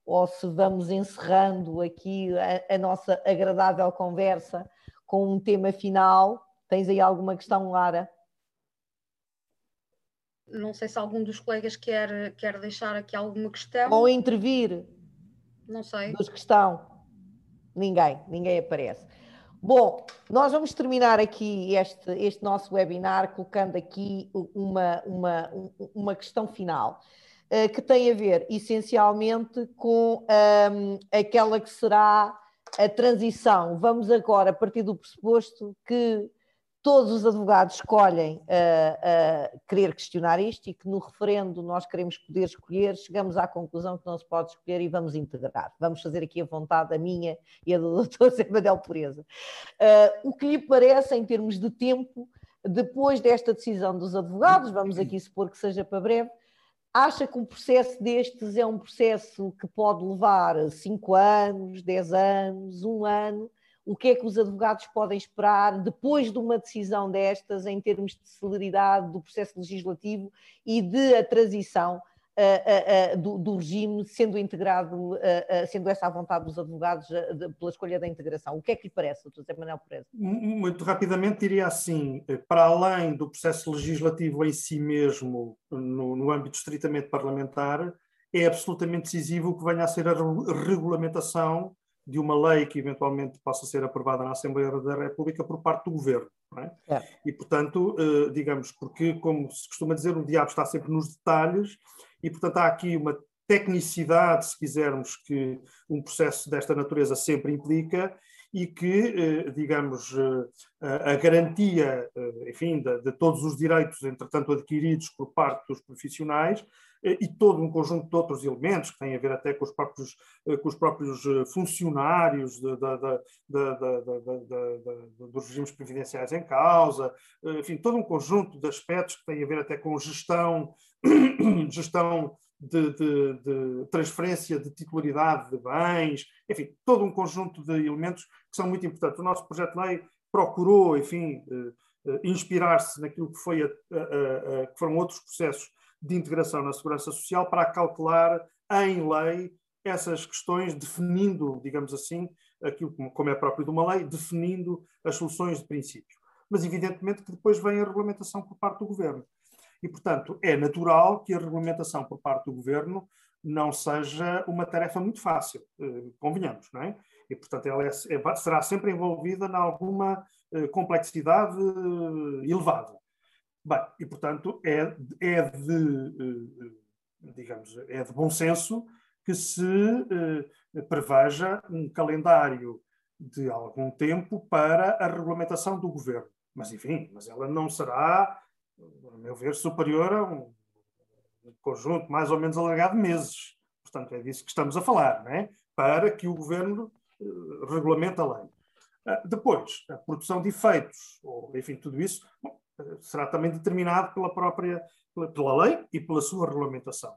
S2: ou se vamos encerrando aqui a, a nossa agradável conversa com um tema final. Tens aí alguma questão, Lara?
S1: Não sei se algum dos colegas quer, quer deixar aqui alguma questão.
S2: Ou intervir.
S1: Não sei.
S2: Dos que estão. Ninguém, ninguém aparece. Bom, nós vamos terminar aqui este, este nosso webinar colocando aqui uma, uma, uma questão final, uh, que tem a ver essencialmente com um, aquela que será a transição. Vamos agora, a partir do pressuposto que todos os advogados escolhem uh, uh, querer questionar isto e que no referendo nós queremos poder escolher, chegamos à conclusão que não se pode escolher e vamos integrar. Vamos fazer aqui a vontade, a minha e a do Dr. Zé Madel Pureza. Uh, o que lhe parece em termos de tempo, depois desta decisão dos advogados, vamos aqui supor que seja para breve, acha que um processo destes é um processo que pode levar 5 anos, 10 anos, um ano? O que é que os advogados podem esperar depois de uma decisão destas em termos de celeridade do processo legislativo e de a transição uh, uh, do, do, regime sendo integrado, sendo essa a vontade dos advogados de, pela escolha da integração. O que é que lhe parece, doutor José Manuel Perez?
S4: Muito rapidamente diria assim, para além do processo legislativo em si mesmo, no, no âmbito estritamente parlamentar, é absolutamente decisivo que venha a ser a regulamentação de uma lei que eventualmente possa ser aprovada na Assembleia da República por parte do Governo. É? É. E, portanto, eh, digamos, porque, como se costuma dizer, o diabo está sempre nos detalhes, e, portanto, há aqui uma tecnicidade, se quisermos, que um processo desta natureza sempre implica, e que, eh, digamos, eh, a garantia, enfim, de, de todos os direitos, entretanto, adquiridos por parte dos profissionais, eh, e todo um conjunto de outros elementos que têm a ver até com os próprios, eh, com os próprios eh, funcionários de, de, dos regimes previdenciais em causa, enfim, todo um conjunto de aspectos que têm a ver até com gestão, gestão de, de, de, transferência de titularidade de bens, enfim, todo um conjunto de elementos que são muito importantes. O nosso projeto de lei procurou, enfim, inspirar-se naquilo que, foi a, a, a, que foram outros processos de integração na segurança social para calcular em lei essas questões, definindo, digamos assim, aquilo como é próprio de uma lei, definindo as soluções de princípio. Mas, evidentemente, que depois vem a regulamentação por parte do governo. E, portanto, é natural que a regulamentação por parte do governo não seja uma tarefa muito fácil, eh, convenhamos, não é? E, portanto, ela é, é, será sempre envolvida em alguma eh, complexidade eh, elevada. Bem, e portanto é, é de, digamos, é de bom senso que se preveja um calendário de algum tempo para a regulamentação do governo. Mas, enfim, mas ela não será, a meu ver, superior a um, conjunto mais ou menos alargado de meses. Portanto, é disso que estamos a falar, não é? Para que o governo eh, regulamente a lei. Depois, a produção de efeitos, ou enfim, tudo isso, bom, será também determinado pela própria pela lei e pela sua regulamentação.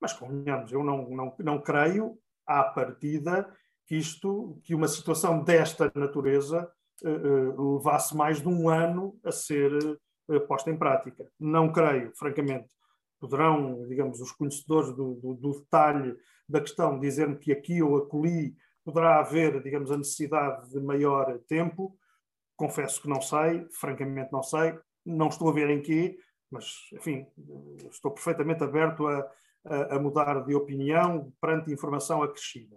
S4: Mas, convenhamos, eu não, não, não creio, à partida, que isto, que uma situação desta natureza uh, levasse mais de um ano a ser posta em prática. Não creio, francamente. Poderão, digamos, os conhecedores do, do, do detalhe da questão dizer-me que aqui ou acolhi poderá haver, digamos, a necessidade de maior tempo. Confesso que não sei, francamente não sei não estou a ver em quê, mas, enfim, estou perfeitamente aberto a, a, a mudar de opinião perante informação acrescida.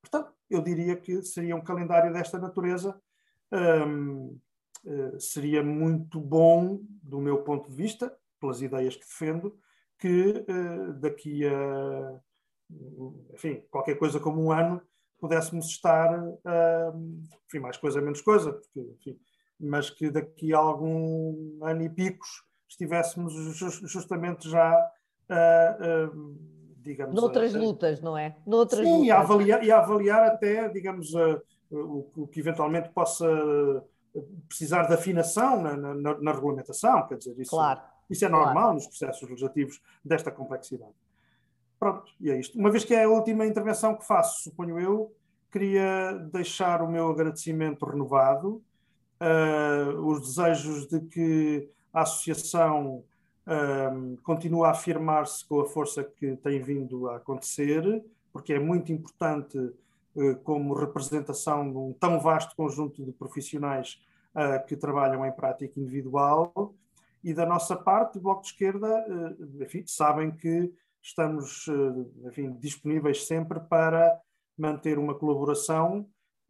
S4: Portanto, eu diria que seria um calendário desta natureza. Hum, eh, seria muito bom, do meu ponto de vista, pelas ideias que defendo, que uh, daqui a enfim, qualquer coisa como um ano pudéssemos estar, uh, enfim, mais coisa, menos coisa, porque enfim, mas que daqui a algum ano e picos estivéssemos justamente já, uh, uh, digamos...
S2: Noutras lutas, não é?
S4: Noutras sim, lutas. E, a avaliar, e a avaliar até, digamos, o, o, que eventualmente possa precisar de afinação na, na, na regulamentação, quer dizer, isso, claro. isso é normal claro. nos processos legislativos desta complexidade. Pronto, e é isto. Uma vez que é a última intervenção que faço, suponho eu, queria deixar o meu agradecimento renovado uh, os desejos de que a associação uh, continue a afirmar-se com a força que tem vindo a acontecer, porque é muito importante, como representação de um tão vasto conjunto de profissionais que trabalham em prática individual. E da nossa parte, o Bloco de Esquerda, enfim, sabem que estamos enfim, disponíveis sempre para manter uma colaboração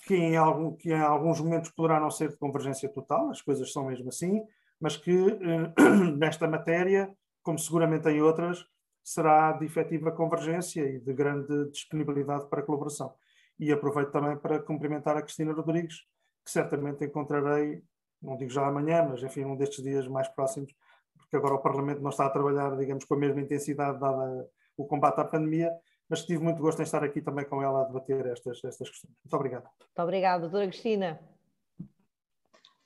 S4: que em, algum, que em alguns momentos poderá não ser de convergência total, as coisas são mesmo assim, mas que eh, nesta matéria, como seguramente em outras, será de efetiva convergência e de grande disponibilidade para colaboração. E aproveito também para cumprimentar a Cristina Rodrigues, que certamente encontrarei, não digo já amanhã, mas enfim, um destes dias mais próximos, porque agora o Parlamento não está a trabalhar, digamos, com a mesma intensidade dada o combate à pandemia, mas tive muito gosto em estar aqui também com ela a debater estas, estas questões. Muito obrigado.
S2: Muito obrigada, doutora Cristina.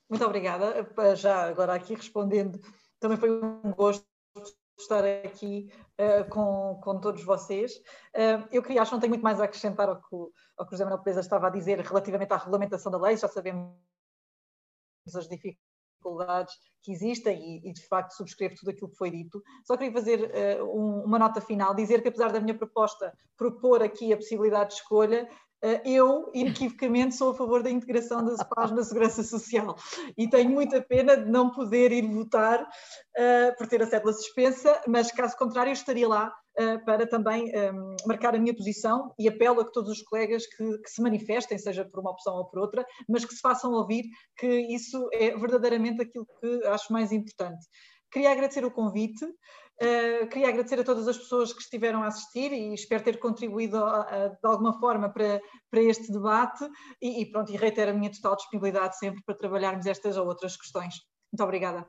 S3: Muito obrigada. Já agora aqui respondendo, também foi um gosto estar aqui uh, com, com todos vocês. Uh, eu queria, acho que não tenho muito mais a acrescentar ao que, ao que o José Manuel Pesa estava a dizer relativamente à regulamentação da lei, já sabemos as dificuldades que existem e, e, de facto subscrevo tudo aquilo que foi dito. Só queria fazer uh, um, uma nota final, dizer que apesar da minha proposta propor aqui a possibilidade de escolha, eu inequivocamente sou a favor da integração das SPAs na Segurança Social e tenho muita pena de não poder ir votar uh, por ter a cédula suspensa, mas caso contrário estaria lá eh, para também um, ehm, marcar a minha posição e apelo a que todos os colegas que, que, se manifestem, seja por uma opção ou por outra, mas que se façam ouvir que isso é verdadeiramente aquilo que acho mais importante. Queria agradecer o convite, uh, queria agradecer a todas as pessoas que estiveram a assistir e espero ter contribuído de alguma forma para, para este debate e, e pronto, e reitero a minha total disponibilidade sempre para trabalharmos estas ou outras questões. Muito obrigada.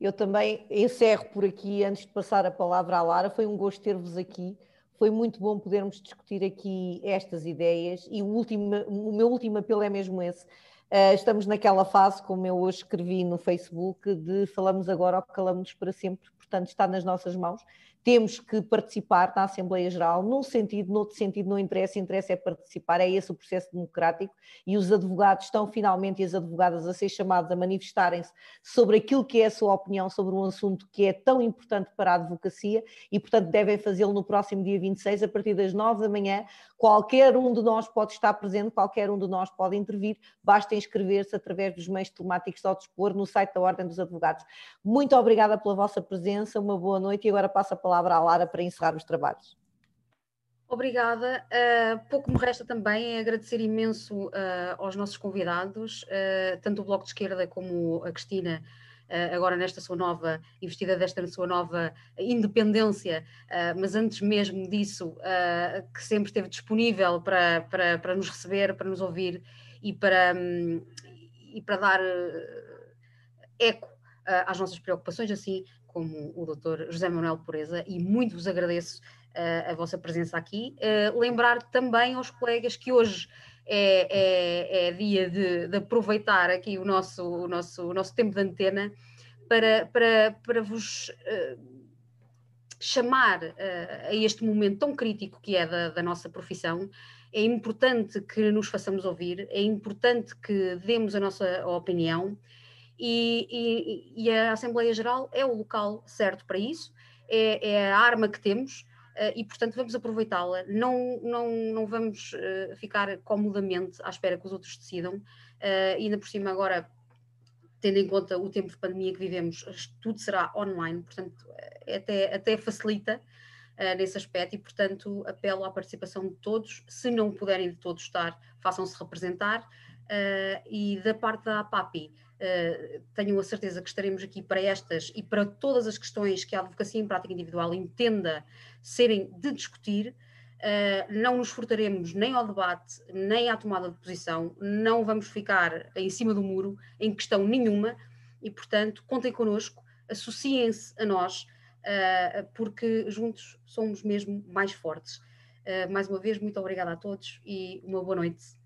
S2: Eu também encerro por aqui, antes de passar a palavra à Lara. Foi um gosto ter-vos aqui. Foi muito bom podermos discutir aqui estas ideias e o, último, o meu último apelo é mesmo esse. Uh, estamos naquela fase, como eu hoje escrevi no Facebook, de falamos agora ou calamos para sempre, portanto está nas nossas mãos temos que participar na Assembleia Geral, num sentido, noutro sentido, não interessa, interessa é participar, é esse o processo democrático e os advogados estão finalmente e as advogadas a ser chamados a manifestarem-se sobre aquilo que é a sua opinião sobre um assunto que é tão importante para a advocacia e, portanto, devem fazê-lo no próximo dia 26, a partir das 9 da manhã. Qualquer um de nós pode estar presente, qualquer um de nós pode intervir, basta inscrever-se através dos meios telemáticos ao dispor no site da Ordem dos Advogados. Muito obrigada pela vossa presença, uma boa noite e agora passo a palavra palavra à Lara para encerrar os trabalhos.
S1: Obrigada. Uh, pouco me resta também agradecer imenso uh, aos nossos convidados, uh, tanto o Bloco de Esquerda como a Cristina, agora nesta sua nova, investida desta sua nova independência, mas antes mesmo disso, que sempre esteve disponível para, para, para nos receber, para nos ouvir e para, um, e para dar eco às nossas preocupações, assim como o Dr. José Manuel Pureza, e muito vos agradeço uh, a vossa presença aqui. Uh, lembrar também aos colegas que hoje é, é, é dia de, de, aproveitar aqui o nosso, o nosso, o nosso tempo de antena para, para, para vos uh, chamar a este momento tão crítico que é da, da nossa profissão. É importante que nos façamos ouvir, é importante que demos a nossa opinião e, e, e, a Assembleia Geral é o local certo para isso, é, é a arma que temos uh, e, portanto, vamos aproveitá-la. Não, não, não vamos uh, ficar comodamente à espera que os outros decidam, uh, ainda por cima agora. Tendo em conta o tempo de pandemia que vivemos, tudo será online, portanto, até, até facilita Uh, nesse aspecto e, portanto, apelo à participação de todos. Se não puderem de todos estar, façam-se representar. Uh, e da parte da APAPI, Uh, tenho a certeza que estaremos aqui para estas e para todas as questões que a advocacia em prática individual entenda serem de discutir. Uh, não nos furtaremos nem ao debate, nem à tomada de posição, não vamos ficar em cima do muro em questão nenhuma e, portanto, contem connosco, associem-se a nós, porque juntos somos mesmo mais fortes. mais uma vez, muito obrigada a todos e uma boa noite.